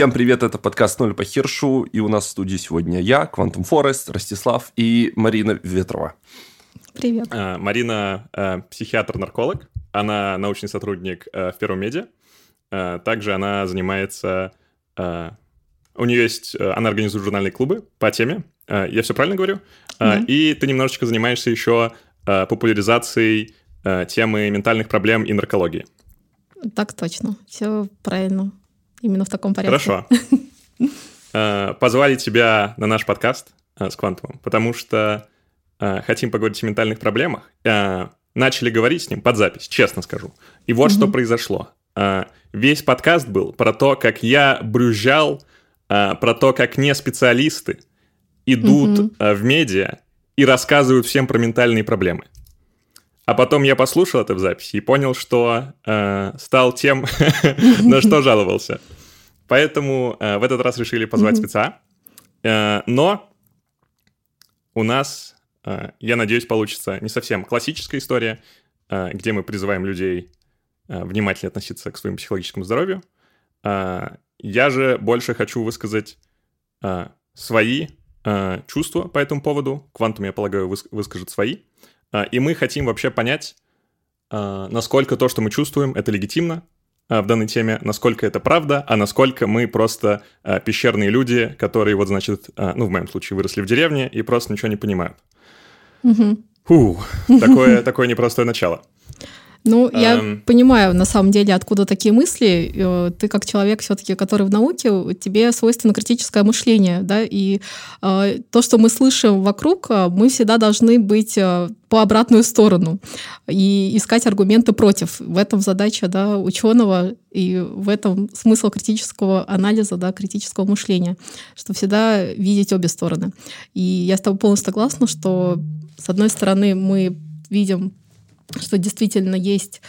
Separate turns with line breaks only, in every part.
Всем привет, это подкаст «Ноль по Хиршу», и у нас в студии сегодня я, Квантум Форест, Ростислав и Марина Ветрова.
Привет.
А, Марина а, психиатр-нарколог, она научный сотрудник а, в Первом медиа, также она занимается... У нее есть... Она организует журнальные клубы по теме, я все правильно говорю? Да. И ты немножечко занимаешься еще популяризацией темы ментальных проблем и наркологии.
Так точно, все правильно. Именно в таком порядке.
Хорошо. Э, позвали тебя на наш подкаст э, с Квантумом, потому что э, хотим поговорить о ментальных проблемах. Начали говорить с ним под запись, честно скажу. И вот что произошло. Весь подкаст был про то, как я брюзжал, про то, как не специалисты идут в медиа и рассказывают всем про ментальные проблемы. А потом я послушал это в записи и понял, что э, стал тем, на что жаловался. Поэтому э, в этот раз решили позвать спеца. Э, но у нас, э, я надеюсь, получится не совсем классическая история, э, где мы призываем людей э, внимательно относиться к своему психологическому здоровью. Э, я же больше хочу высказать э, свои э, чувства по этому поводу. Квантум, я полагаю, выс- выскажет свои. А, и мы хотим вообще понять, а, насколько то, что мы чувствуем, это легитимно а, в данной теме, насколько это правда, а насколько мы просто пещерные люди, которые вот, значит, ну, в моем случае, выросли в деревне и просто ничего не понимают. Угу. Фу, такое, такое непростое начало.
Ну, я эм... понимаю, на самом деле, откуда такие мысли. Э, ты как человек все-таки, который в науке, тебе свойственно критическое мышление, да, и э, то, что мы слышим вокруг, э, мы всегда должны быть э, по обратную сторону и искать аргументы против. В этом задача, да, ученого и в этом смысл критического анализа, да, критического мышления, что всегда видеть обе стороны. И я с тобой полностью согласна, что с одной стороны мы видим что действительно есть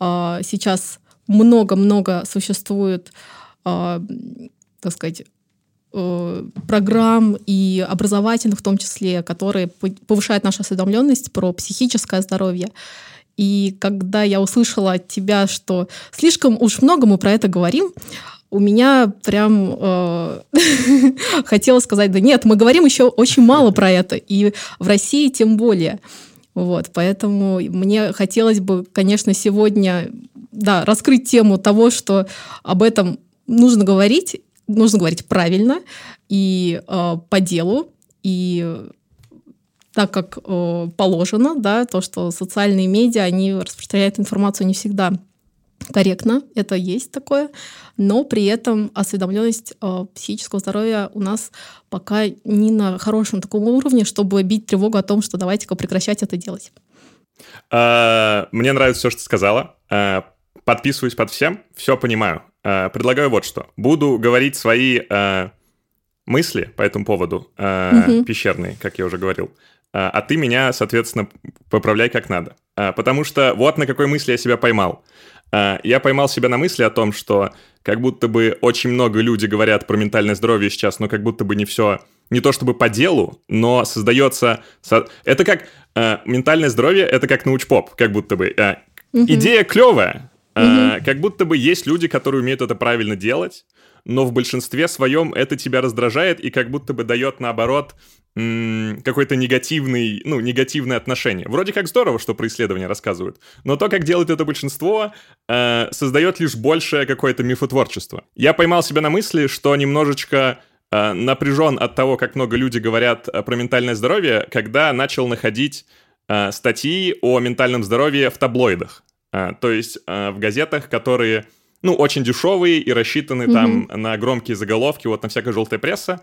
э, сейчас много-много существует, э, так сказать, э, программ и образовательных в том числе, которые повышают нашу осведомленность про психическое здоровье. И когда я услышала от тебя, что слишком уж много мы про это говорим, у меня прям э, хотела сказать, да нет, мы говорим еще очень мало про это, и в России тем более. Вот, поэтому мне хотелось бы, конечно, сегодня да, раскрыть тему того, что об этом нужно говорить, нужно говорить правильно и э, по делу, и так как э, положено, да, то, что социальные медиа, они распространяют информацию не всегда корректно, это есть такое, но при этом осведомленность э, психического здоровья у нас пока не на хорошем таком уровне, чтобы бить тревогу о том, что давайте-ка прекращать это делать.
А, мне нравится все, что ты сказала. А, подписываюсь под всем, все понимаю. А, предлагаю вот что. Буду говорить свои мысли по этому поводу, угу. пещерные, как я уже говорил. А ты меня, соответственно, поправляй как надо. Потому что вот на какой мысли я себя поймал. А, я поймал себя на мысли о том, что как будто бы очень много людей говорят про ментальное здоровье сейчас, но как будто бы не все, не то чтобы по делу, но создается... Это как э, ментальное здоровье, это как научпоп, как будто бы. Э, угу. Идея клевая, э, как будто бы есть люди, которые умеют это правильно делать, но в большинстве своем это тебя раздражает и как будто бы дает, наоборот, какой-то негативный, ну, негативное отношение. Вроде как здорово, что про исследования рассказывают, но то, как делает это большинство, э, создает лишь большее какое-то мифотворчество. Я поймал себя на мысли, что немножечко э, напряжен от того, как много люди говорят э, про ментальное здоровье, когда начал находить э, статьи о ментальном здоровье в таблоидах. Э, то есть э, в газетах, которые, ну, очень дешевые и рассчитаны mm-hmm. там на громкие заголовки, вот на всякая желтая пресса.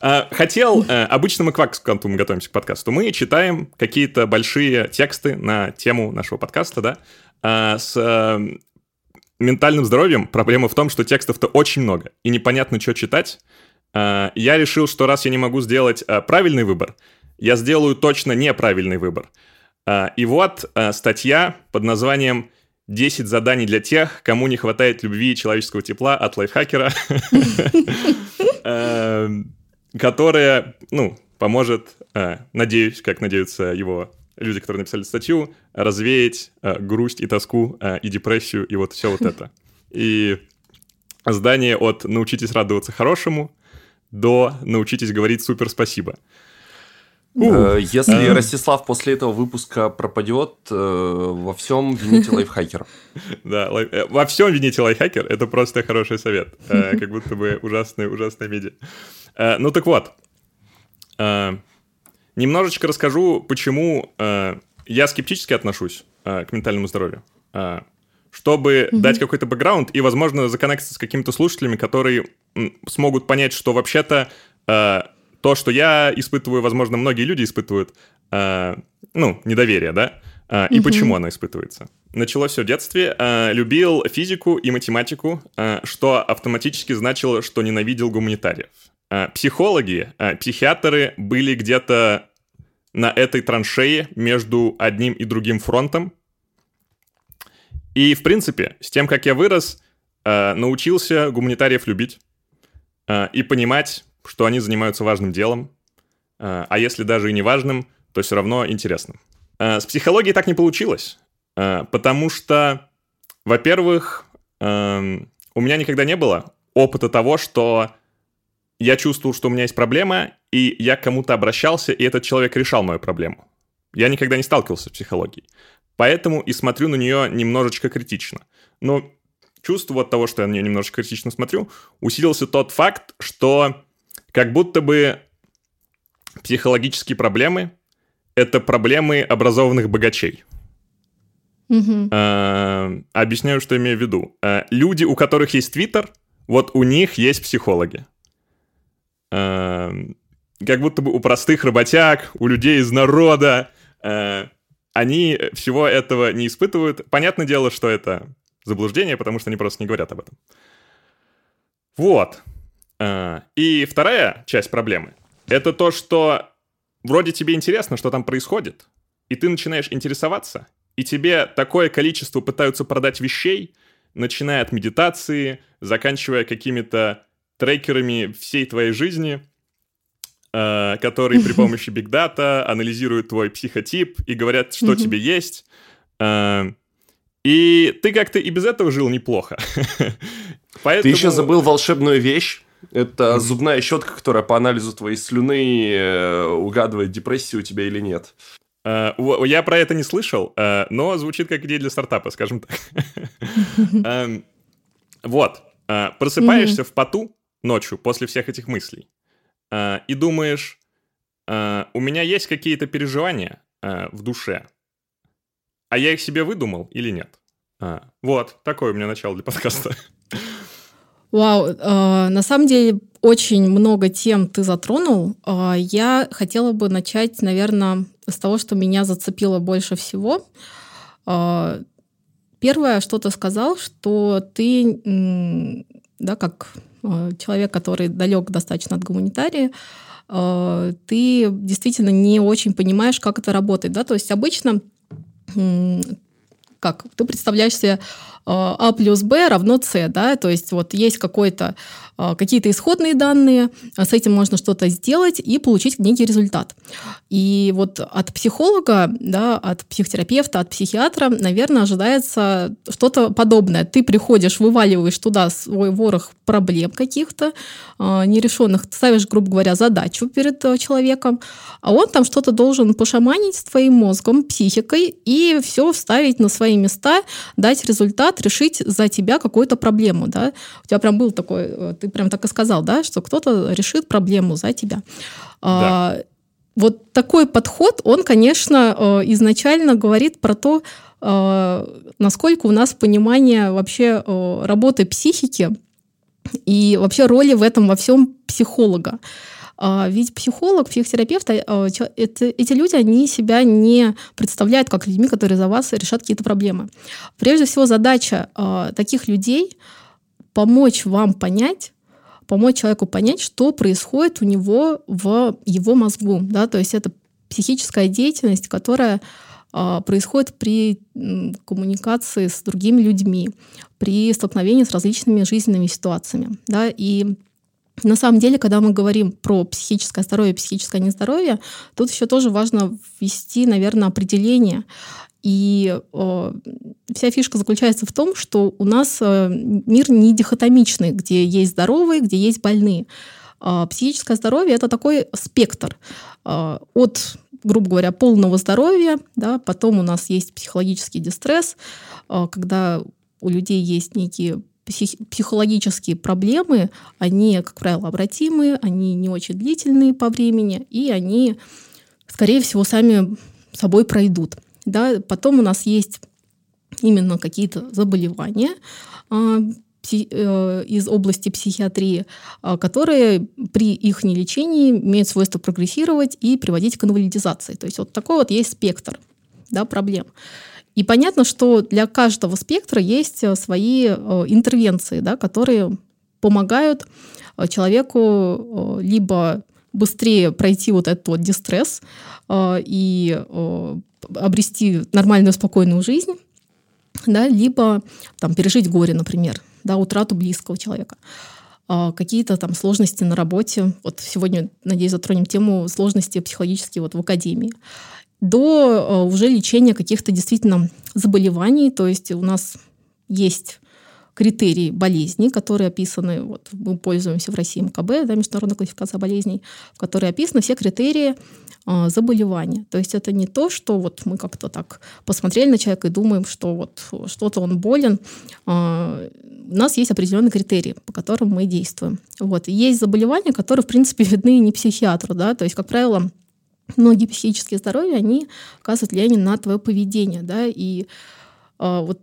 А, хотел, э, обычно мы к Ваксканту мы готовимся к подкасту, мы читаем какие-то большие тексты на тему нашего подкаста, да, а, с э, ментальным здоровьем проблема в том, что текстов-то очень много, и непонятно, что читать. А, я решил, что раз я не могу сделать э, правильный выбор, я сделаю точно неправильный выбор. И вот статья под названием «10 заданий для тех, кому не хватает любви и человеческого тепла от лайфхакера». которая, ну, поможет, э, надеюсь, как надеются его люди, которые написали статью, развеять э, грусть и тоску э, и депрессию и вот все вот это. И здание от «научитесь радоваться хорошему» до «научитесь говорить супер спасибо».
Uh. Если uh. Ростислав после этого выпуска пропадет, э, во всем вините лайфхакера.
Да, э, во всем вините лайфхакер, это просто хороший совет. Как будто бы ужасная, ужасная медиа. Ну так вот, немножечко расскажу, почему я скептически отношусь к ментальному здоровью чтобы mm-hmm. дать какой-то бэкграунд и, возможно, законнектиться с какими-то слушателями, которые смогут понять, что вообще-то э, то, что я испытываю, возможно, многие люди испытывают, э, ну, недоверие, да, э, и mm-hmm. почему оно испытывается. Началось все в детстве. Э, любил физику и математику, э, что автоматически значило, что ненавидел гуманитариев. Э, психологи, э, психиатры были где-то на этой траншее между одним и другим фронтом, и, в принципе, с тем, как я вырос, э, научился гуманитариев любить э, и понимать, что они занимаются важным делом, э, а если даже и не важным, то все равно интересным. Э, с психологией так не получилось, э, потому что, во-первых, э, у меня никогда не было опыта того, что я чувствовал, что у меня есть проблема, и я к кому-то обращался, и этот человек решал мою проблему. Я никогда не сталкивался с психологией. Поэтому и смотрю на нее немножечко критично. Но чувство от того, что я на нее немножечко критично смотрю, усилился тот факт, что как будто бы психологические проблемы — это проблемы образованных богачей.
Угу.
А, объясняю, что имею в виду. А, люди, у которых есть Твиттер, вот у них есть психологи. А, как будто бы у простых работяг, у людей из народа, они всего этого не испытывают. Понятное дело, что это заблуждение, потому что они просто не говорят об этом. Вот. А, и вторая часть проблемы — это то, что вроде тебе интересно, что там происходит, и ты начинаешь интересоваться, и тебе такое количество пытаются продать вещей, начиная от медитации, заканчивая какими-то трекерами всей твоей жизни — Э, которые при помощи Big Data анализируют твой психотип и говорят, что тебе есть. Э, и ты как-то и без этого жил неплохо.
Поэтому... Ты еще забыл волшебную вещь. Это зубная щетка, которая по анализу твоей слюны э, угадывает, депрессию у тебя или нет.
Я про это не слышал, но звучит как идея для стартапа, скажем так. Эм, вот. Просыпаешься в поту ночью после всех этих мыслей. Э, и думаешь, э, у меня есть какие-то переживания э, в душе, а я их себе выдумал или нет? Вот, такое у меня начало для подкаста.
Вау, э, на самом деле очень много тем ты затронул. Э, я хотела бы начать, наверное, с того, что меня зацепило больше всего. Э, первое, что ты сказал, что ты, да, как человек, который далек достаточно от гуманитарии, ты действительно не очень понимаешь, как это работает. Да? То есть обычно как ты представляешь себе а плюс Б равно С, да, то есть вот есть какой-то, а, какие-то исходные данные, с этим можно что-то сделать и получить некий результат. И вот от психолога, да, от психотерапевта, от психиатра, наверное, ожидается что-то подобное. Ты приходишь, вываливаешь туда свой ворох проблем каких-то а, нерешенных, ставишь, грубо говоря, задачу перед э, человеком, а он там что-то должен пошаманить с твоим мозгом, психикой и все вставить на свои места, дать результат, результат решить за тебя какую-то проблему, да. У тебя прям был такой, э, ты прям так и сказал, да, что кто-то решит проблему за тебя. А, да. вот такой подход, он, конечно, э, изначально говорит про то, э, насколько у нас понимание вообще работы психики и вообще роли в этом во всем психолога. А, ведь психолог, психотерапевт, а, это, эти люди, они себя не представляют как людьми, которые за вас решат какие-то проблемы. Прежде всего, задача а, таких людей помочь вам понять, помочь человеку понять, что происходит у него в его мозгу. Да? То есть это психическая деятельность, которая происходит при коммуникации с другими людьми, при столкновении с различными жизненными ситуациями. Да? И на самом деле, когда мы говорим про психическое здоровье, психическое нездоровье, тут еще тоже важно ввести, наверное, определение. И э, вся фишка заключается в том, что у нас э, мир не дихотомичный, где есть здоровые, где есть больные. Э, психическое здоровье это такой спектр э, от грубо говоря, полного здоровья, да, потом у нас есть психологический дистресс, э, когда у людей есть некие психологические проблемы, они, как правило, обратимые, они не очень длительные по времени, и они, скорее всего, сами собой пройдут. Да? Потом у нас есть именно какие-то заболевания э, э, из области психиатрии, э, которые при их нелечении имеют свойство прогрессировать и приводить к инвалидизации. То есть вот такой вот есть спектр да, проблем. И понятно, что для каждого спектра есть э, свои э, интервенции, да, которые помогают э, человеку либо быстрее пройти вот этот вот дистресс и обрести нормальную спокойную жизнь, да, либо там, пережить горе, например, да, утрату близкого человека какие-то там сложности на работе. Вот сегодня, надеюсь, затронем тему сложности психологические вот в академии до э, уже лечения каких-то действительно заболеваний. То есть у нас есть критерии болезней, которые описаны, вот мы пользуемся в России МКБ, да, Международная классификация болезней, в которой описаны все критерии э, заболевания. То есть это не то, что вот мы как-то так посмотрели на человека и думаем, что вот что-то он болен. Э, у нас есть определенные критерии, по которым мы действуем. Вот. Есть заболевания, которые, в принципе, видны не психиатру. Да? То есть, как правило, многие психические здоровья, они оказывают влияние на твое поведение, да, и э, вот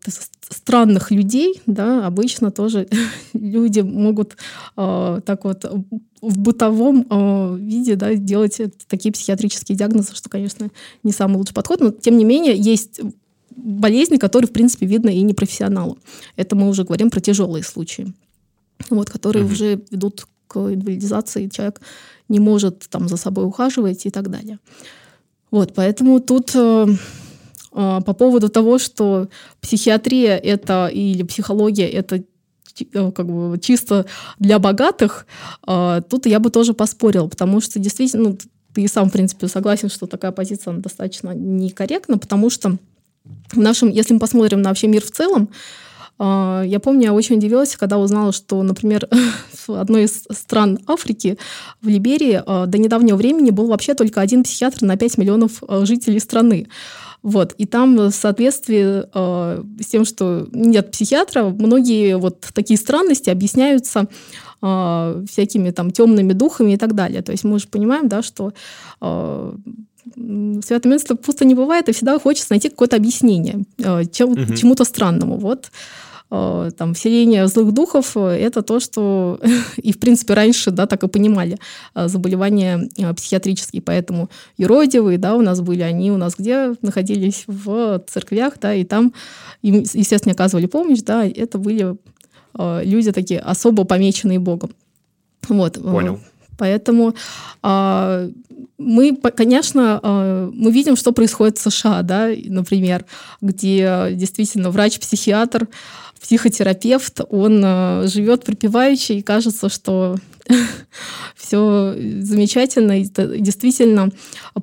странных людей, да, обычно тоже люди могут э, так вот в бытовом э, виде, да, делать такие психиатрические диагнозы, что, конечно, не самый лучший подход, но тем не менее есть болезни, которые, в принципе, видно и непрофессионалу. Это мы уже говорим про тяжелые случаи, вот, которые mm-hmm. уже ведут к инвалидизации, человек не может там за собой ухаживать и так далее. Вот, поэтому тут э, э, по поводу того, что психиатрия это или психология это э, как бы чисто для богатых, э, тут я бы тоже поспорил, потому что действительно, ну, ты сам, в принципе, согласен, что такая позиция достаточно некорректна, потому что в нашем, если мы посмотрим на вообще мир в целом, а, я помню, я очень удивилась, когда узнала, что, например, в одной из стран Африки, в Либерии, а, до недавнего времени был вообще только один психиатр на 5 миллионов а, жителей страны. Вот. И там в соответствии э, с тем, что нет психиатра, многие вот такие странности объясняются э, всякими там темными духами и так далее. То есть мы уже понимаем, да, что э, святое место пусто не бывает, и всегда хочется найти какое-то объяснение э, чем, угу. чему-то странному. Вот там, вселение злых духов – это то, что и, в принципе, раньше, да, так и понимали э, заболевания э, психиатрические. Поэтому юродивые, да, у нас были, они у нас где находились? В церквях, да, и там им, естественно, оказывали помощь, да, это были люди такие особо помеченные Богом. Вот.
Понял.
Поэтому э, мы, конечно, э, мы видим, что происходит в США, да, например, где действительно врач-психиатр психотерапевт, он э, живет припеваючи, и кажется, что все замечательно. И действительно,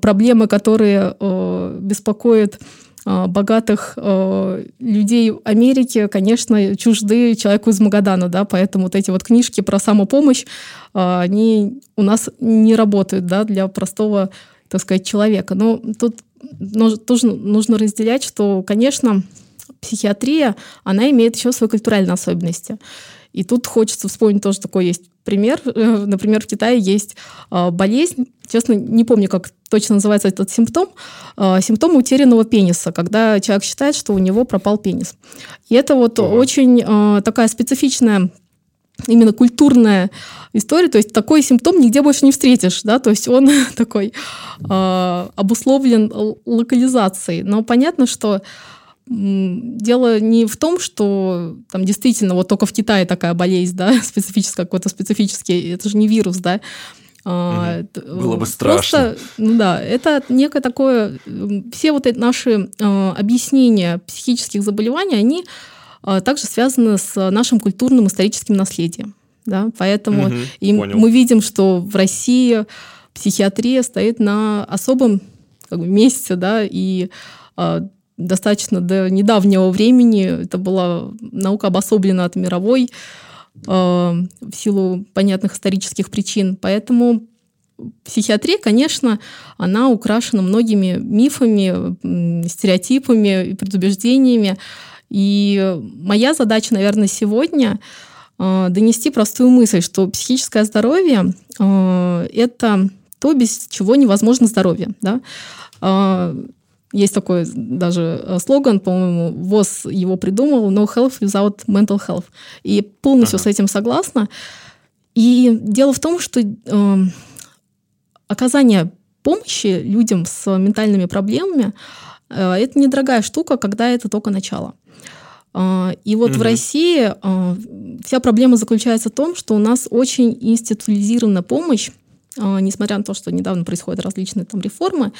проблемы, которые э, беспокоят э, богатых э, людей Америки, конечно, чужды человеку из Магадана, да, поэтому вот эти вот книжки про самопомощь, э, они у нас не работают, да, для простого, так сказать, человека. Но тут тоже нужно разделять, что, конечно, психиатрия, она имеет еще свои культуральные особенности. И тут хочется вспомнить тоже такой есть пример. Э, например, в Китае есть а, болезнь, честно, не помню, как точно называется этот симптом, а, симптом утерянного пениса, когда человек считает, что у него пропал пенис. И это вот ага. очень а, такая специфичная именно культурная история, то есть такой симптом нигде больше не встретишь, да, то есть он такой обусловлен локализацией. Но понятно, что дело не в том, что там действительно вот только в Китае такая болезнь, да, специфическая, какой-то специфический, это же не вирус, да.
Угу. Было бы страшно. Просто,
ну да, это некое такое, все вот эти наши э, объяснения психических заболеваний, они э, также связаны с нашим культурным историческим наследием, да, поэтому угу, и мы видим, что в России психиатрия стоит на особом как бы, месте, да, и достаточно до недавнего времени это была наука обособлена от мировой в силу понятных исторических причин. Поэтому психиатрия, конечно, она украшена многими мифами, стереотипами и предубеждениями. И моя задача, наверное, сегодня донести простую мысль, что психическое здоровье это то, без чего невозможно здоровье. Да? Есть такой даже э, слоган, по-моему, ВОЗ его придумал, no health without mental health. И полностью ага. с этим согласна. И дело в том, что э, оказание помощи людям с ментальными проблемами э, это недорогая штука, когда это только начало. Э, и вот угу. в России э, вся проблема заключается в том, что у нас очень институализирована помощь, э, несмотря на то, что недавно происходят различные там реформы, а,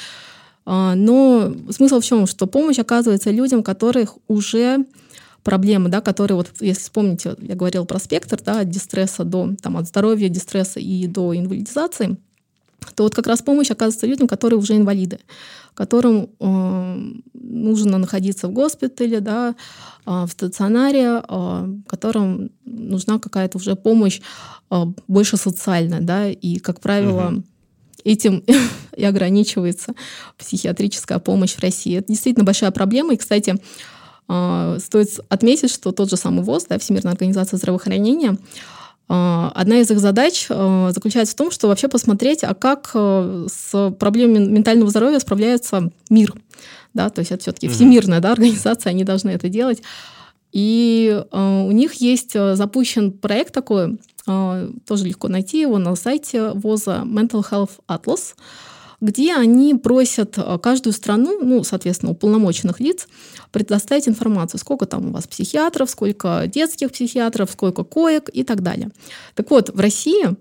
но смысл в чем? Что помощь оказывается людям, которых уже проблемы, да, которые, вот, если вспомните, я говорила про спектр, да, от дистресса до, там, от здоровья, дистресса и до инвалидизации, то вот как раз помощь оказывается людям, которые уже инвалиды, которым э, нужно находиться в госпитале, да, э, в стационаре, э, которым нужна какая-то уже помощь э, больше социальная, да, и, как правило, угу этим и ограничивается психиатрическая помощь в России. Это действительно большая проблема. И, кстати, а, стоит отметить, что тот же самый ВОЗ, да, Всемирная организация здравоохранения, а, Одна из их задач а, заключается в том, что вообще посмотреть, а как с проблемами ментального здоровья справляется мир. Да, то есть это все-таки всемирная да, организация, они должны это делать. И у них есть запущен проект такой, а, тоже легко найти его на сайте ВОЗа Mental Health Atlas, где они просят каждую страну, ну, соответственно, уполномоченных лиц, предоставить информацию, сколько там у вас психиатров, сколько детских психиатров, сколько коек и так далее. Так вот, в России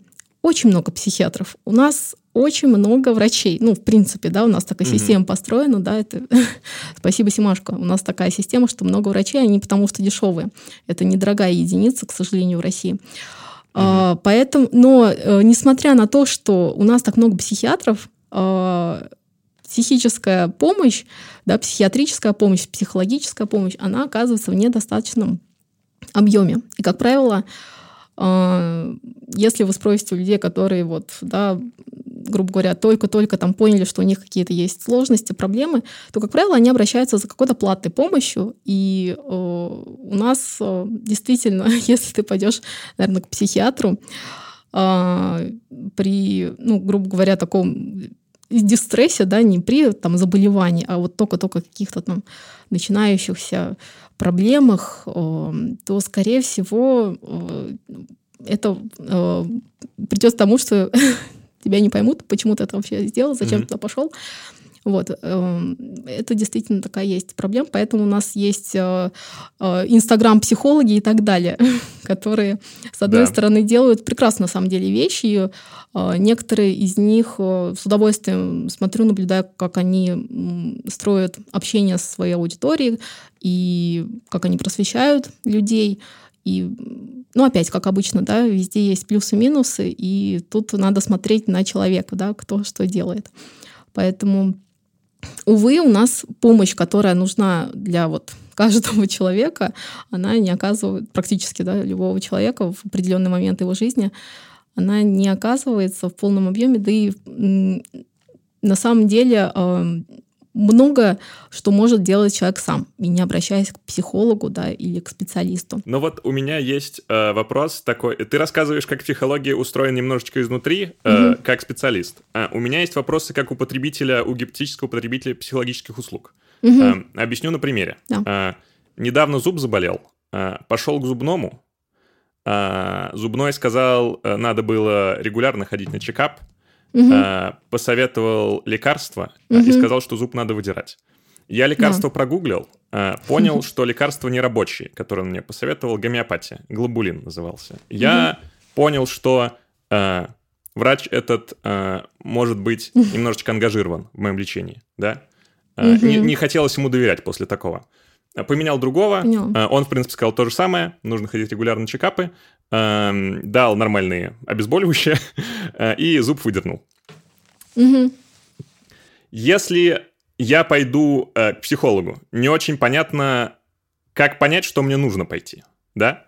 очень много психиатров. У нас очень много врачей. Ну, в принципе, да, у нас такая mm-hmm. система построена, да, это спасибо, Симашко. У нас такая система, что много врачей, они потому что дешевые. Это недорогая единица, к сожалению, в России. А, поэтому, но э, несмотря на то, что у нас так много психиатров, а, психическая помощь, да, психиатрическая помощь, психологическая помощь, она оказывается в недостаточном объеме. И, как правило, если вы спросите у людей, которые вот, да, грубо говоря, только-только там поняли, что у них какие-то есть сложности, проблемы, то, как правило, они обращаются за какой-то платной помощью. И э, у нас э, действительно, если ты пойдешь, наверное, к психиатру, э, при, ну, грубо говоря, таком дистрессе, да, не при там заболевании, а вот только-только каких-то там начинающихся проблемах, э, то, скорее всего, э, это э, придет к тому, что тебя не поймут, почему ты это вообще сделал, зачем mm-hmm. туда пошел. Вот. Эм, это действительно такая есть проблема, поэтому у нас есть э, инстаграм-психологи и так далее, которые, с одной да. стороны, делают прекрасно, на самом деле, вещи. Э, некоторые из них с удовольствием смотрю, наблюдаю, как они строят общение со своей аудиторией и как они просвещают людей. И, ну, опять, как обычно, да, везде есть плюсы-минусы, и тут надо смотреть на человека, да, кто что делает. Поэтому, увы, у нас помощь, которая нужна для вот каждого человека, она не оказывает практически, да, любого человека в определенный момент его жизни, она не оказывается в полном объеме, да и на самом деле много что может делать человек сам, и не обращаясь к психологу да, или к специалисту.
Ну вот у меня есть э, вопрос такой. Ты рассказываешь, как психология устроена немножечко изнутри, э, угу. как специалист. А у меня есть вопросы как у потребителя, у гипотетического потребителя психологических услуг. Угу. Э, объясню на примере. Да. Э, недавно зуб заболел, э, пошел к зубному, зубной сказал, э, надо было регулярно ходить на чекап, угу. э, посоветовал лекарство угу. и сказал, что зуб надо выдирать. Я лекарство да. прогуглил, э, понял, что лекарство не рабочее, которое он мне посоветовал, гомеопатия, глобулин назывался. Я угу. понял, что э, врач этот э, может быть немножечко ангажирован в моем лечении, да? Э, не, не хотелось ему доверять после такого. Поменял другого, Понял. он, в принципе, сказал то же самое, нужно ходить регулярно на чекапы, э, дал нормальные обезболивающие и зуб выдернул. Угу. Если я пойду э, к психологу. Не очень понятно, как понять, что мне нужно пойти, да?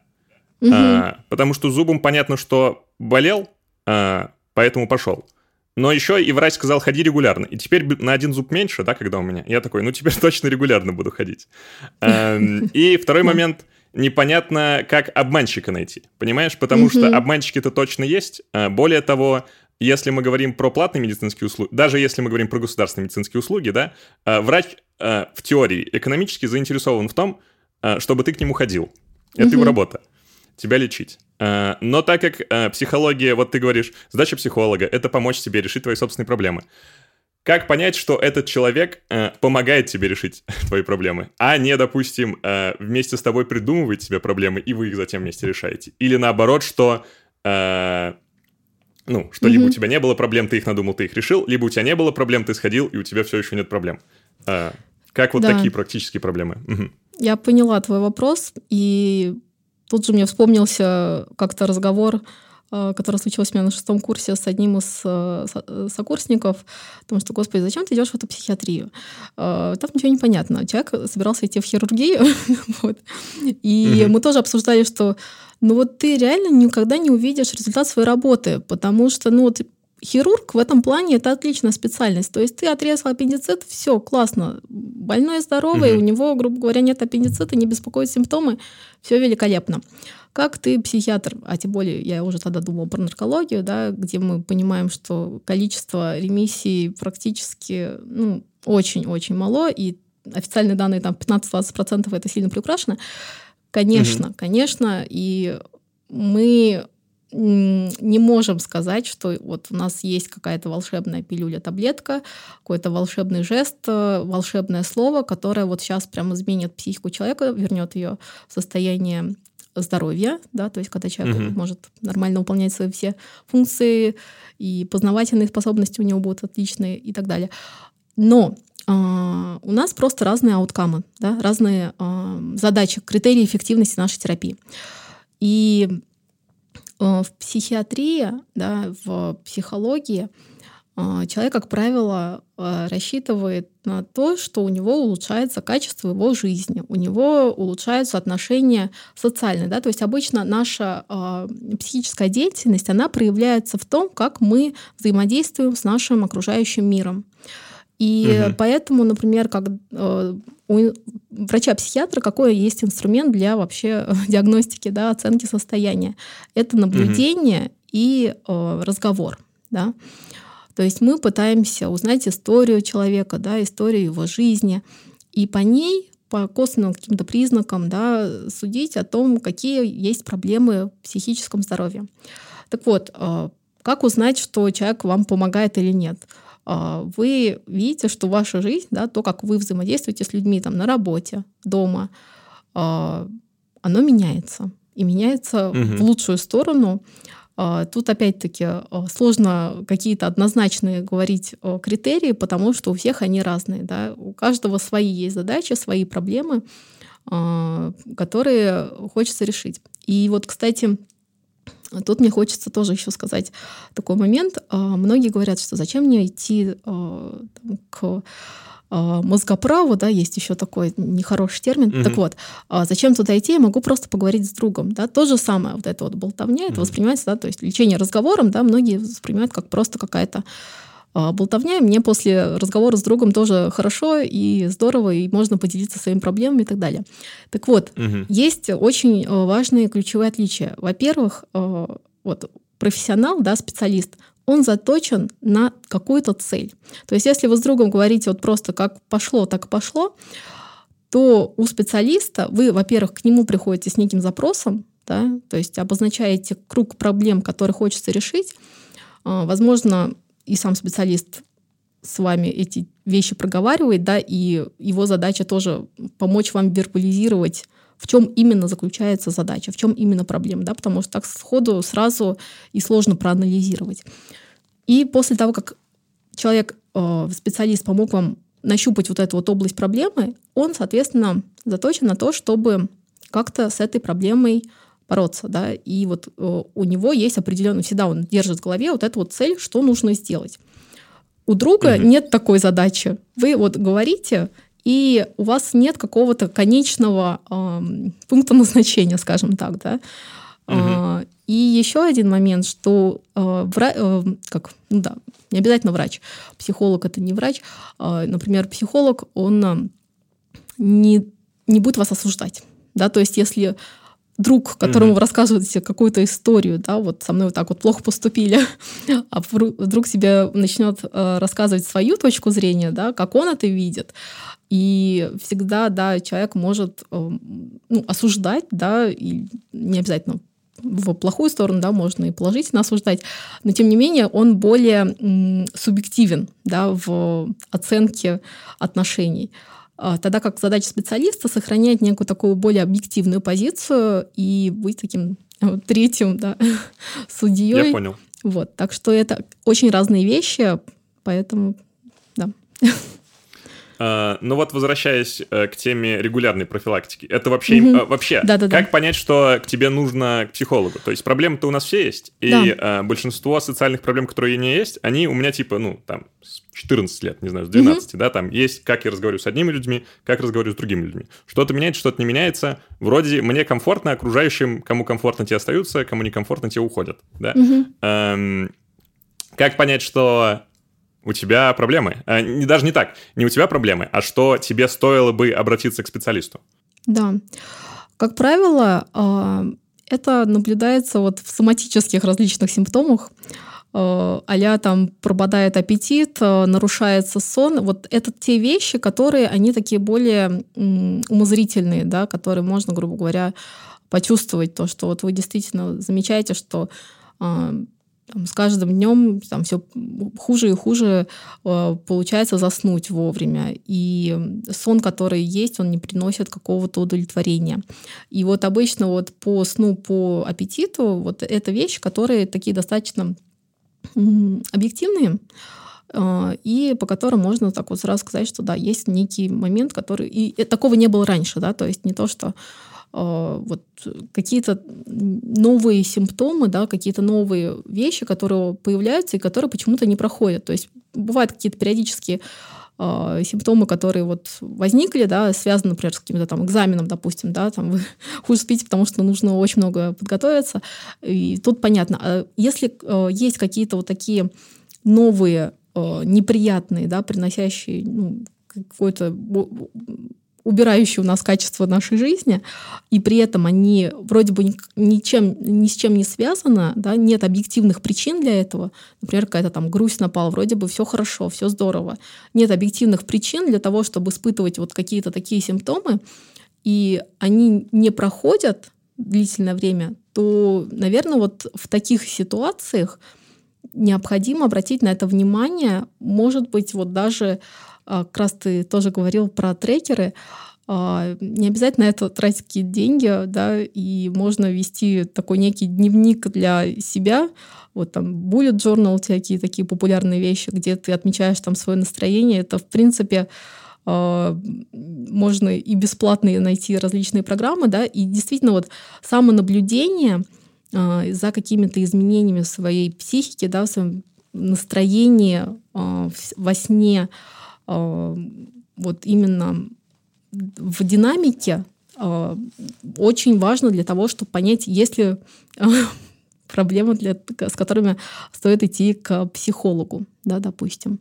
Угу. А, потому что зубом понятно, что болел, а, поэтому пошел. Но еще и врач сказал, ходи регулярно. И теперь на один зуб меньше, да, когда у меня. Я такой, ну теперь точно регулярно буду ходить. Эм, и второй момент, непонятно, как обманщика найти. Понимаешь? Потому что обманщики-то точно есть. А, более того, если мы говорим про платные медицинские услуги, даже если мы говорим про государственные медицинские услуги, да, а, врач а, в теории экономически заинтересован в том, чтобы ты к нему ходил. Это его работа тебя лечить. Э, но так как э, психология, вот ты говоришь, задача психолога — это помочь тебе решить твои собственные проблемы. Как понять, что этот человек э, помогает тебе решить твои проблемы, а не, допустим, э, вместе с тобой придумывает себе проблемы, и вы их затем вместе решаете? Или наоборот, что... Э, ну, что mm-hmm. либо у тебя не было проблем, ты их надумал, ты их решил, либо у тебя не было проблем, ты сходил, и у тебя все еще нет проблем. Э, как вот да. такие практические проблемы? Угу.
Я поняла твой вопрос, и Тут же мне вспомнился как-то разговор, э, который случился у меня на шестом курсе с одним из э, э, сокурсников, потому что, господи, зачем ты идешь в эту психиатрию? Там ничего не понятно. Человек собирался идти в хирургию, вот. и мы тоже обсуждали, что ну вот ты реально никогда не увидишь результат своей работы, потому что, ну вот хирург в этом плане это отличная специальность. То есть ты отрезал аппендицит, все, классно. Больной здоровый, угу. у него, грубо говоря, нет аппендицита, не беспокоит симптомы, все великолепно. Как ты психиатр, а тем более я уже тогда думала про наркологию, да, где мы понимаем, что количество ремиссий практически ну, очень-очень мало, и официальные данные там 15-20% это сильно приукрашено. Конечно, угу. конечно, и мы не можем сказать, что вот у нас есть какая-то волшебная пилюля, таблетка, какой-то волшебный жест, э, волшебное слово, которое вот сейчас прям изменит психику человека, вернет ее в состояние здоровья, да, то есть когда человек угу. может нормально выполнять свои все функции, и познавательные способности у него будут отличные и так далее. Но э, у нас просто разные ауткамы, да, разные э, задачи, критерии эффективности нашей терапии. И в психиатрии, да, в психологии э, человек, как правило, э, рассчитывает на то, что у него улучшается качество его жизни, у него улучшаются отношения социальные. Да? То есть обычно наша э, психическая деятельность, она проявляется в том, как мы взаимодействуем с нашим окружающим миром. И угу. поэтому, например, как э, у врача-психиатра какой есть инструмент для вообще диагностики, да, оценки состояния? Это наблюдение угу. и э, разговор, да. То есть мы пытаемся узнать историю человека, да, историю его жизни, и по ней, по косвенным каким-то признакам, да, судить о том, какие есть проблемы в психическом здоровье. Так вот, э, как узнать, что человек вам помогает или нет? А, вы видите, что ваша жизнь, да, то, как вы взаимодействуете с людьми там, на работе, дома, а, оно меняется. И меняется угу. в лучшую сторону. А, тут опять-таки сложно какие-то однозначные говорить критерии, потому что у всех они разные. Да? У каждого свои есть задачи, свои проблемы, которые хочется решить. И вот, кстати, Тут мне хочется тоже еще сказать такой момент. А, многие говорят, что зачем мне идти а, к а, мозгоправу, да, есть еще такой нехороший термин. Mm-hmm. Так вот, зачем туда идти, я могу просто поговорить с другом, да, то же самое, вот это вот болтовня, mm-hmm. это воспринимается, да, то есть лечение разговором, да, многие воспринимают как просто какая-то а, болтовня. Мне после разговора с другом тоже хорошо и здорово, и можно поделиться своими проблемами и так далее. Так вот, угу. есть очень э, важные ключевые отличия. Во-первых, э, вот профессионал, да, специалист, он заточен на какую-то цель. То есть если вы с другом говорите вот просто как пошло, так пошло, то у специалиста вы, во-первых, к нему приходите с неким запросом, да, то есть обозначаете круг проблем, которые хочется решить. А, возможно, и сам специалист с вами эти вещи проговаривает, да, и его задача тоже помочь вам вербализировать, в чем именно заключается задача, в чем именно проблема, да, потому что так сходу сразу и сложно проанализировать. И после того, как человек, э, специалист помог вам нащупать вот эту вот область проблемы, он, соответственно, заточен на то, чтобы как-то с этой проблемой бороться, да, и вот э, у него есть определенный, всегда он держит в голове вот эту вот цель, что нужно сделать. У друга угу. нет такой задачи. Вы вот говорите, и у вас нет какого-то конечного э, пункта назначения, скажем так, да. Угу. И еще один момент, что э, вра... э, как, ну да, не обязательно врач, психолог это не врач, э, например, психолог, он э, не не будет вас осуждать, да, то есть если друг, которому mm-hmm. вы рассказываете какую-то историю, да, вот со мной вот так вот плохо поступили, а вдруг себе начнет э, рассказывать свою точку зрения, да, как он это видит, и всегда, да, человек может э, ну, осуждать, да, и не обязательно в плохую сторону, да, можно и положительно осуждать, но тем не менее он более субъективен, да, в оценке отношений. А, тогда как задача специалиста сохранять некую такую более объективную позицию и быть таким третьим да, судьей.
Я понял.
Вот, так что это очень разные вещи, поэтому да.
Ну вот возвращаясь uh, к теме регулярной профилактики, это вообще mm-hmm. вообще да, да, как да. понять, что к тебе нужно к психологу? То есть проблемы-то у нас все есть, и да. большинство социальных проблем, которые у меня есть, они у меня типа ну там с 14 лет, не знаю, с 12, mm-hmm. да, там есть, как я разговариваю с одними людьми, как разговариваю с другими людьми. Что-то меняется, что-то не меняется. Вроде мне комфортно, окружающим, кому комфортно, те остаются, кому некомфортно, те уходят, да. Mm-hmm. Эм, как понять, что у тебя проблемы. А, не, даже не так, не у тебя проблемы, а что тебе стоило бы обратиться к специалисту.
Да. Как правило, а, это наблюдается вот в соматических различных симптомах, а там пропадает аппетит, нарушается сон. Вот это те вещи, которые, они такие более умозрительные, да, которые можно, грубо говоря, почувствовать то, что вот вы действительно замечаете, что там, с каждым днем там все хуже и хуже э, получается заснуть вовремя. И сон, который есть, он не приносит какого-то удовлетворения. И вот обычно вот по сну, по аппетиту, вот это вещи, которые такие достаточно объективные, э, и по которым можно так вот сразу сказать, что да, есть некий момент, который... И такого не было раньше, да, то есть не то, что вот какие-то новые симптомы, да, какие-то новые вещи, которые появляются и которые почему-то не проходят. То есть бывают какие-то периодические э, симптомы, которые вот возникли, да, связаны, например, с каким-то там экзаменом, допустим, да, там вы хуже спите, потому что нужно очень много подготовиться. И тут понятно. А если э, есть какие-то вот такие новые э, неприятные, да, приносящие ну, какой-то убирающие у нас качество нашей жизни, и при этом они вроде бы ничем, ни с чем не связаны, да, нет объективных причин для этого. Например, какая-то там грусть напала, вроде бы все хорошо, все здорово. Нет объективных причин для того, чтобы испытывать вот какие-то такие симптомы, и они не проходят длительное время, то, наверное, вот в таких ситуациях необходимо обратить на это внимание, может быть, вот даже как раз ты тоже говорил про трекеры, а, не обязательно это тратить какие-то деньги, да, и можно вести такой некий дневник для себя, вот там bullet journal, всякие такие популярные вещи, где ты отмечаешь там свое настроение, это, в принципе, а, можно и бесплатно найти различные программы, да, и действительно вот самонаблюдение за какими-то изменениями в своей психике, да, в своем настроении, во сне, а, вот именно в динамике а, очень важно для того, чтобы понять, есть ли а, проблемы, для, с которыми стоит идти к психологу, да, допустим.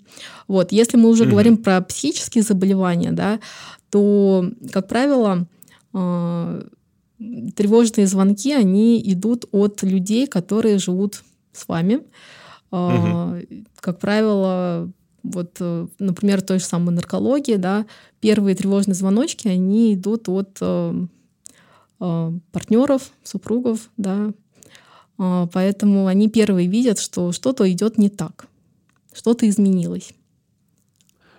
Вот, если мы уже mm-hmm. говорим про психические заболевания, да, то, как правило, тревожные звонки, они идут от людей, которые живут с вами. Mm-hmm. Как правило, вот, э, например, той же самой наркологии, да, первые тревожные звоночки, они идут от э, э, партнеров, супругов, да, э, поэтому они первые видят, что что-то идет не так, что-то изменилось.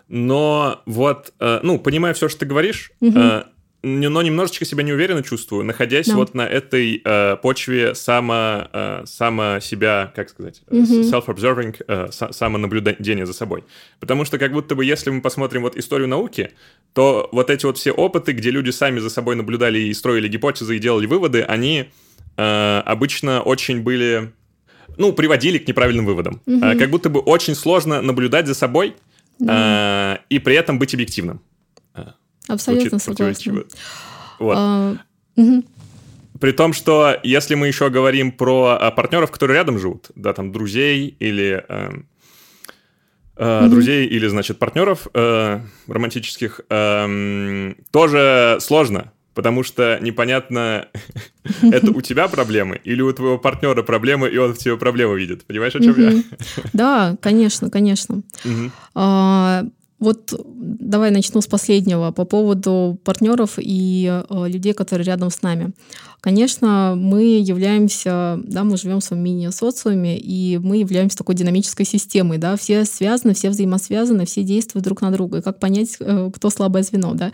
Но вот, ну, понимая все, что ты говоришь, угу. Э, но немножечко себя неуверенно чувствую, находясь да. вот на этой э, почве само, э, само себя, как сказать, mm-hmm. self-observing, э, самонаблюдение за собой. Потому что как будто бы, если мы посмотрим вот историю науки, то вот эти вот все опыты, где люди сами за собой наблюдали и строили гипотезы и делали выводы, они э, обычно очень были ну, приводили к неправильным выводам. Угу. Как будто бы очень сложно наблюдать за собой да. и при этом быть объективным.
Абсолютно.
Вот. А, угу. При том, что если мы еще говорим про а, партнеров, которые рядом живут, да, там друзей или э, э, mm-hmm. друзей или, значит, партнеров э, романтических, э, тоже сложно, потому что непонятно, это у тебя проблемы или у твоего партнера проблемы, и он в тебе проблемы видит. Понимаешь, о чем я?
Да, конечно, конечно. Вот давай начну с последнего по поводу партнеров и э, людей, которые рядом с нами. Конечно, мы являемся, да, мы живем в своем мини-социуме, и мы являемся такой динамической системой, да, все связаны, все взаимосвязаны, все действуют друг на друга. И как понять, э, кто слабое звено, да?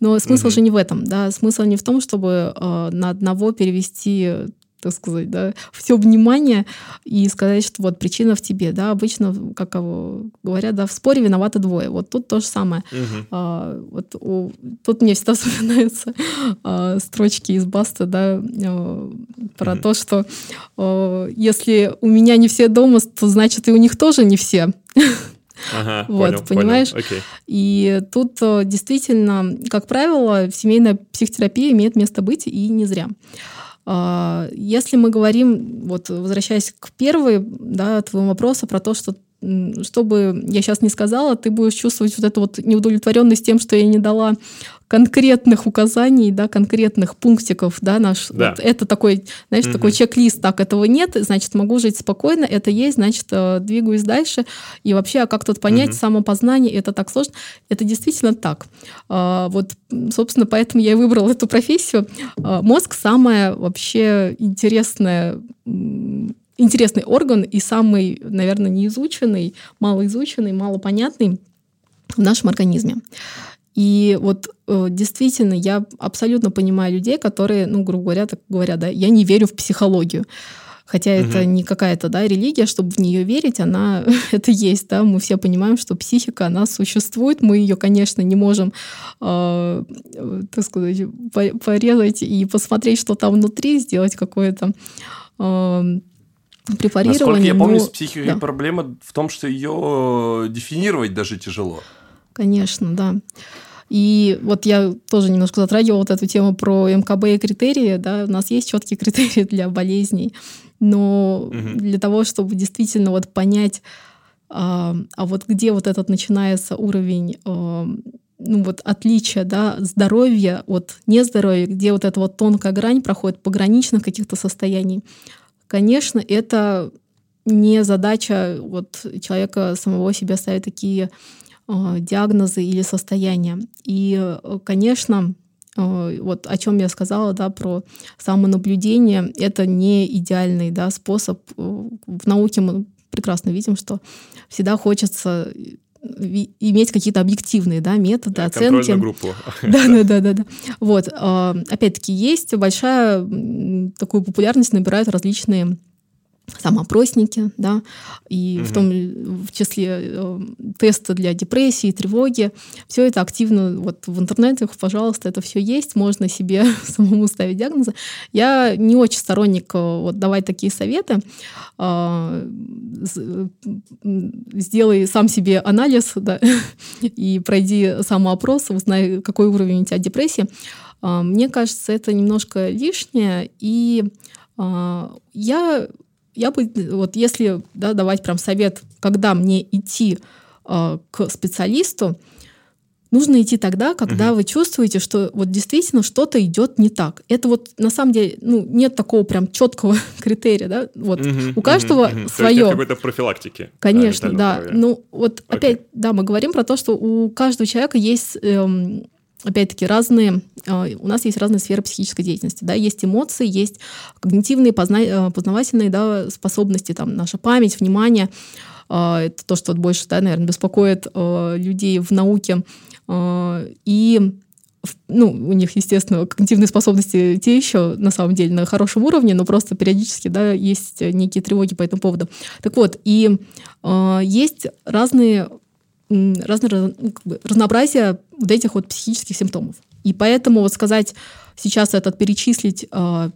Но смысл mm-hmm. же не в этом, да, смысл не в том, чтобы э, на одного перевести так сказать, да, все внимание и сказать, что вот причина в тебе, да, обычно, как говорят, да, в споре виноваты двое. Вот тут то же самое. Угу. А, вот у, тут мне всегда вспоминаются а, строчки из Баста, да, а, про угу. то, что а, если у меня не все дома, то значит и у них тоже не все.
Ага,
вот,
понял,
понимаешь?
Понял. Okay.
И тут действительно, как правило, семейная психотерапия имеет место быть и не зря. А, если мы говорим, вот возвращаясь к первой, да, твоему вопросу про то, что что бы я сейчас не сказала, ты будешь чувствовать вот эту вот неудовлетворенность тем, что я не дала конкретных указаний, да, конкретных пунктиков, да, наш, да. Вот это такой, знаешь, угу. такой чек-лист, так, этого нет, значит, могу жить спокойно, это есть, значит, э, двигаюсь дальше, и вообще, а как тут понять, угу. самопознание, это так сложно, это действительно так. А, вот, собственно, поэтому я и выбрала эту профессию. А, мозг самое вообще интересное интересный орган и самый, наверное, неизученный, малоизученный, малопонятный в нашем организме. И вот э, действительно, я абсолютно понимаю людей, которые, ну, грубо говоря, так говоря, да, я не верю в психологию. Хотя угу. это не какая-то да, религия, чтобы в нее верить, она это есть, да, мы все понимаем, что психика, она существует, мы ее, конечно, не можем, э, так сказать, порезать и посмотреть, что там внутри, сделать какое-то э, препарирование.
Насколько я помню, но... с психикой да. проблема в том, что ее дефинировать даже тяжело.
Конечно, да. И вот я тоже немножко затрагивала вот эту тему про МКБ и критерии. Да, у нас есть четкие критерии для болезней, но угу. для того, чтобы действительно вот понять, а, а вот где вот этот начинается уровень а, ну вот отличия, да, здоровья от нездоровья, где вот эта вот тонкая грань проходит пограничных каких-то состояний, конечно, это не задача вот человека самого себя ставить такие Э, диагнозы или состояния. И, э, конечно, э, вот о чем я сказала, да, про самонаблюдение, это не идеальный да, способ. В науке мы прекрасно видим, что всегда хочется иметь какие-то объективные да, методы, оценки.
группу.
Да, да, да, да, да. Вот. Опять-таки, есть большая такую популярность набирают различные самоопросники, да, и угу. в том в числе э, тесты для депрессии, тревоги. Все это активно вот в интернете, пожалуйста, это все есть, можно себе самому ставить диагнозы. Я не очень сторонник э, вот давать такие советы. Э, сделай сам себе анализ, да, и пройди самоопрос, узнай, какой уровень у тебя депрессии. Э, мне кажется, это немножко лишнее, и э, я я бы, вот если да, давать прям совет, когда мне идти э, к специалисту, нужно идти тогда, когда угу. вы чувствуете, что вот действительно что-то идет не так. Это вот на самом деле, ну, нет такого прям четкого критерия, да, вот угу, у каждого угу, свое. То
какой-то профилактики.
Конечно, да. да. Ну, вот okay. опять, да, мы говорим про то, что у каждого человека есть эм, опять-таки, разные, а, у нас есть разные сферы психической деятельности, да, есть эмоции, есть когнитивные, позна, э, познавательные, да, способности, там, наша память, внимание, а, это то, что больше, да, наверное, беспокоит людей в науке, и ну, у них, естественно, когнитивные способности те еще, на самом деле, на хорошем уровне, но просто периодически, да, есть некие тревоги по этому поводу. Так вот, и э, есть разные разное ну, как бы, разнообразие вот этих вот психических симптомов. И поэтому вот сказать сейчас этот перечислить э,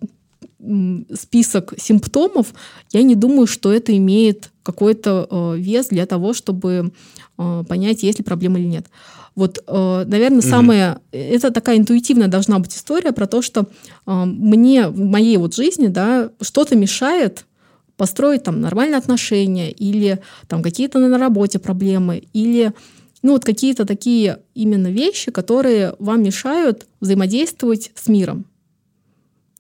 список симптомов, я не думаю, что это имеет какой-то э, вес для того, чтобы э, понять, есть ли проблема или нет. Вот, э, наверное, самое... Это такая интуитивная должна быть история про то, что э, мне в моей вот жизни, да, что-то мешает построить там нормальные отношения или там какие-то на работе проблемы или ну вот какие-то такие именно вещи, которые вам мешают взаимодействовать с миром.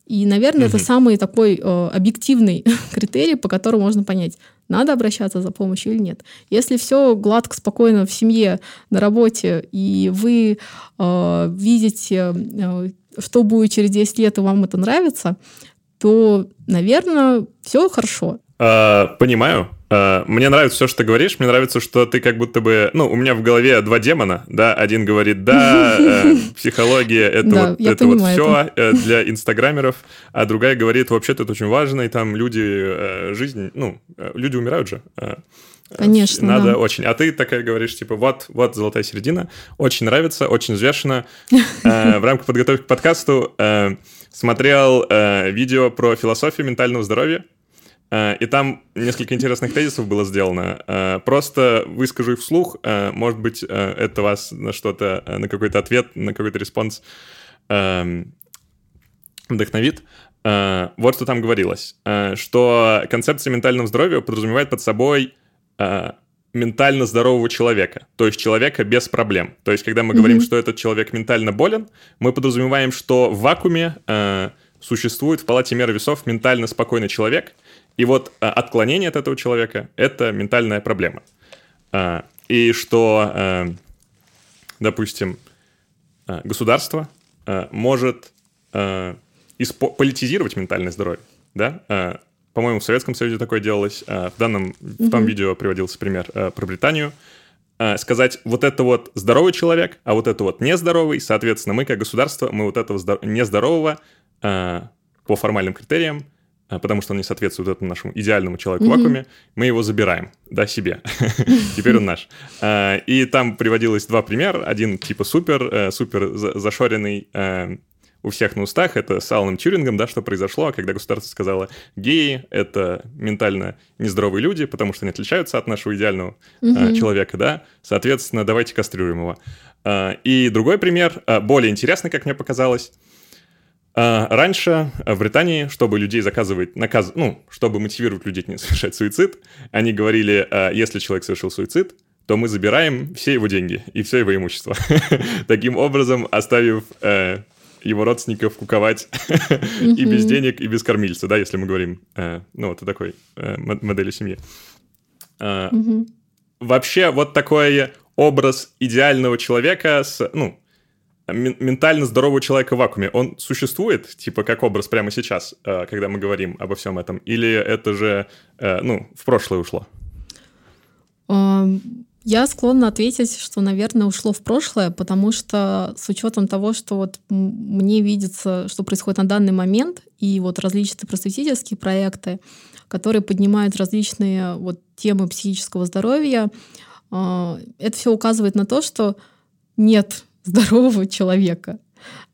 И, наверное, угу. это самый такой э, объективный критерий, по которому можно понять, надо обращаться за помощью или нет. Если все гладко, спокойно в семье, на работе, и вы э, видите, э, что будет через 10 лет, и вам это нравится, то, наверное, все хорошо.
А, понимаю. А, мне нравится все, что ты говоришь. Мне нравится, что ты как будто бы... Ну, у меня в голове два демона, да. Один говорит, да, э, психология — это вот это вот все э, для инстаграмеров, а другая говорит, вообще-то это очень важно, и там люди, э, жизнь... Ну, люди умирают же.
Конечно.
Надо да. очень. А ты такая говоришь, типа, вот, вот золотая середина. Очень нравится, очень взвешенно. В рамках подготовки к подкасту смотрел видео про философию ментального здоровья. Э, и там несколько интересных тезисов было сделано. Э, просто выскажу их вслух. Э, может быть, это вас на что-то, на какой-то ответ, на какой-то response эм, вдохновит. Вот что там говорилось. Что концепция ментального здоровья подразумевает под собой ментально здорового человека, то есть человека без проблем. То есть, когда мы mm-hmm. говорим, что этот человек ментально болен, мы подразумеваем, что в вакууме э, существует в палате меры весов ментально спокойный человек, и вот а, отклонение от этого человека — это ментальная проблема. А, и что, а, допустим, государство может политизировать ментальное здоровье, да? По-моему, в Советском Союзе такое делалось. В данном, в том видео приводился пример про Британию. Сказать, вот это вот здоровый человек, а вот это вот нездоровый, соответственно, мы как государство, мы вот этого нездорового по формальным критериям а, потому что он не соответствует этому нашему идеальному человеку в вакууме, мы его забираем, да, себе. Теперь он наш. А, и там приводилось два примера. Один типа супер, э, супер зашоренный у всех на устах, это с Аланом Тюрингом, да, что произошло, когда государство сказало, геи — это ментально нездоровые люди, потому что они отличаются от нашего идеального mm человека, да, соответственно, давайте кастрируем его. И другой пример, более интересный, как мне показалось, а, раньше в Британии, чтобы людей заказывать, наказ... ну, чтобы мотивировать людей не совершать суицид, они говорили, а, если человек совершил суицид, то мы забираем все его деньги и все его имущество. Таким образом, оставив э, его родственников куковать и без денег, и без кормильца, да, если мы говорим, э, ну, вот о такой э, модели семьи. Вообще, вот такой образ идеального человека с, ну, ментально здорового человека в вакууме, он существует, типа, как образ прямо сейчас, э, когда мы говорим обо всем этом? Или это же, ну, в прошлое ушло?
Я склонна ответить, что, наверное, ушло в прошлое, потому что с учетом того, что вот мне видится, что происходит на данный момент, и вот различные просветительские проекты, которые поднимают различные вот темы психического здоровья, э, это все указывает на то, что нет здорового человека.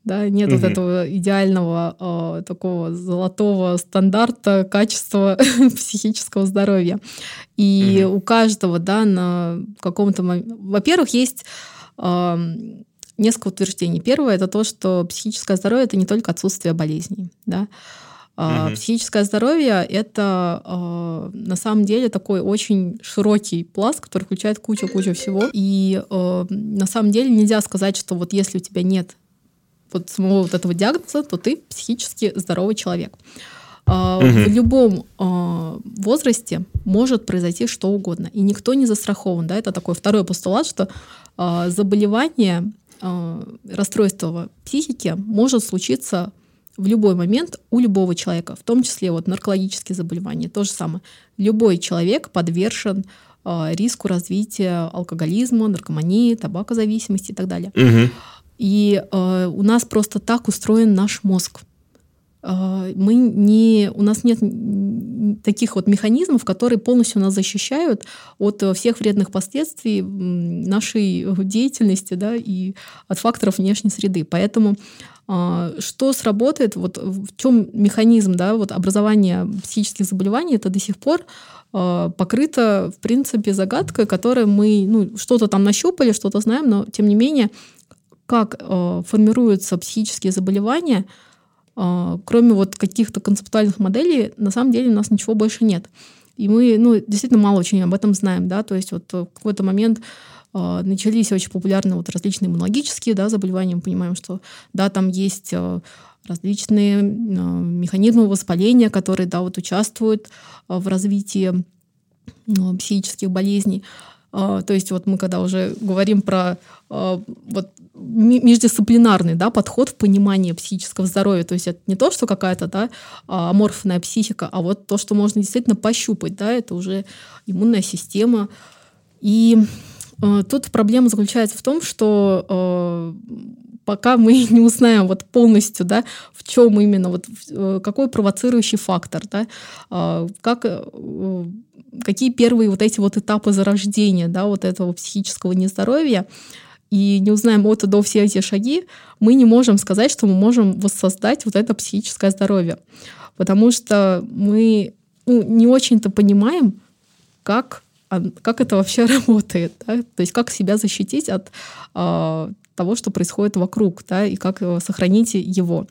Да, нет угу. вот этого идеального э, такого золотого стандарта качества психического здоровья. И угу. у каждого, да, на каком-то моменте... Во-первых, есть э, несколько утверждений. Первое — это то, что психическое здоровье — это не только отсутствие болезней. Да? Uh-huh. Психическое здоровье это э, на самом деле такой очень широкий пласт, который включает кучу-кучу всего. И э, на самом деле нельзя сказать, что вот если у тебя нет вот самого вот этого диагноза, то ты психически здоровый человек. Uh-huh. В любом э, возрасте может произойти что угодно, и никто не застрахован. Да? Это такой второй постулат, что э, заболевание, э, расстройство психики может случиться в любой момент у любого человека, в том числе вот наркологические заболевания. То же самое. Любой человек подвержен риску развития алкоголизма, наркомании, табакозависимости и так далее. Угу. И э, у нас просто так устроен наш мозг. э, мы не, у нас нет таких вот механизмов, которые полностью нас защищают от всех вредных последствий нашей деятельности да, и от факторов внешней среды. Поэтому а, что сработает, вот в чем механизм да, вот образования психических заболеваний, это до сих пор а, покрыто, в принципе, загадкой, которой мы ну, что-то там нащупали, что-то знаем, но тем не менее, как а, формируются психические заболевания, кроме вот каких-то концептуальных моделей, на самом деле у нас ничего больше нет. И мы ну, действительно мало очень об этом знаем. Да? То есть вот в какой-то момент а, начались очень популярны вот различные иммунологические да, заболевания. Мы понимаем, что да, там есть а, различные а, механизмы воспаления, которые да, вот участвуют в развитии психических болезней. То есть вот мы когда уже говорим про вот междисциплинарный да, подход в понимании психического здоровья, то есть это не то, что какая-то да, аморфная психика, а вот то, что можно действительно пощупать, да, это уже иммунная система. И Э, тут проблема заключается в том, что э, пока мы не узнаем вот полностью, да, в чем именно, вот, э, какой провоцирующий фактор, да, как, какие первые вот эти вот этапы зарождения, да, вот этого психического нездоровья, и не узнаем от и до все эти шаги, мы не можем сказать, что мы можем воссоздать вот это психическое здоровье. Потому что мы ну, не очень-то понимаем, как а как это вообще работает, да? то есть как себя защитить от э, того, что происходит вокруг, да, и как э, сохранить его.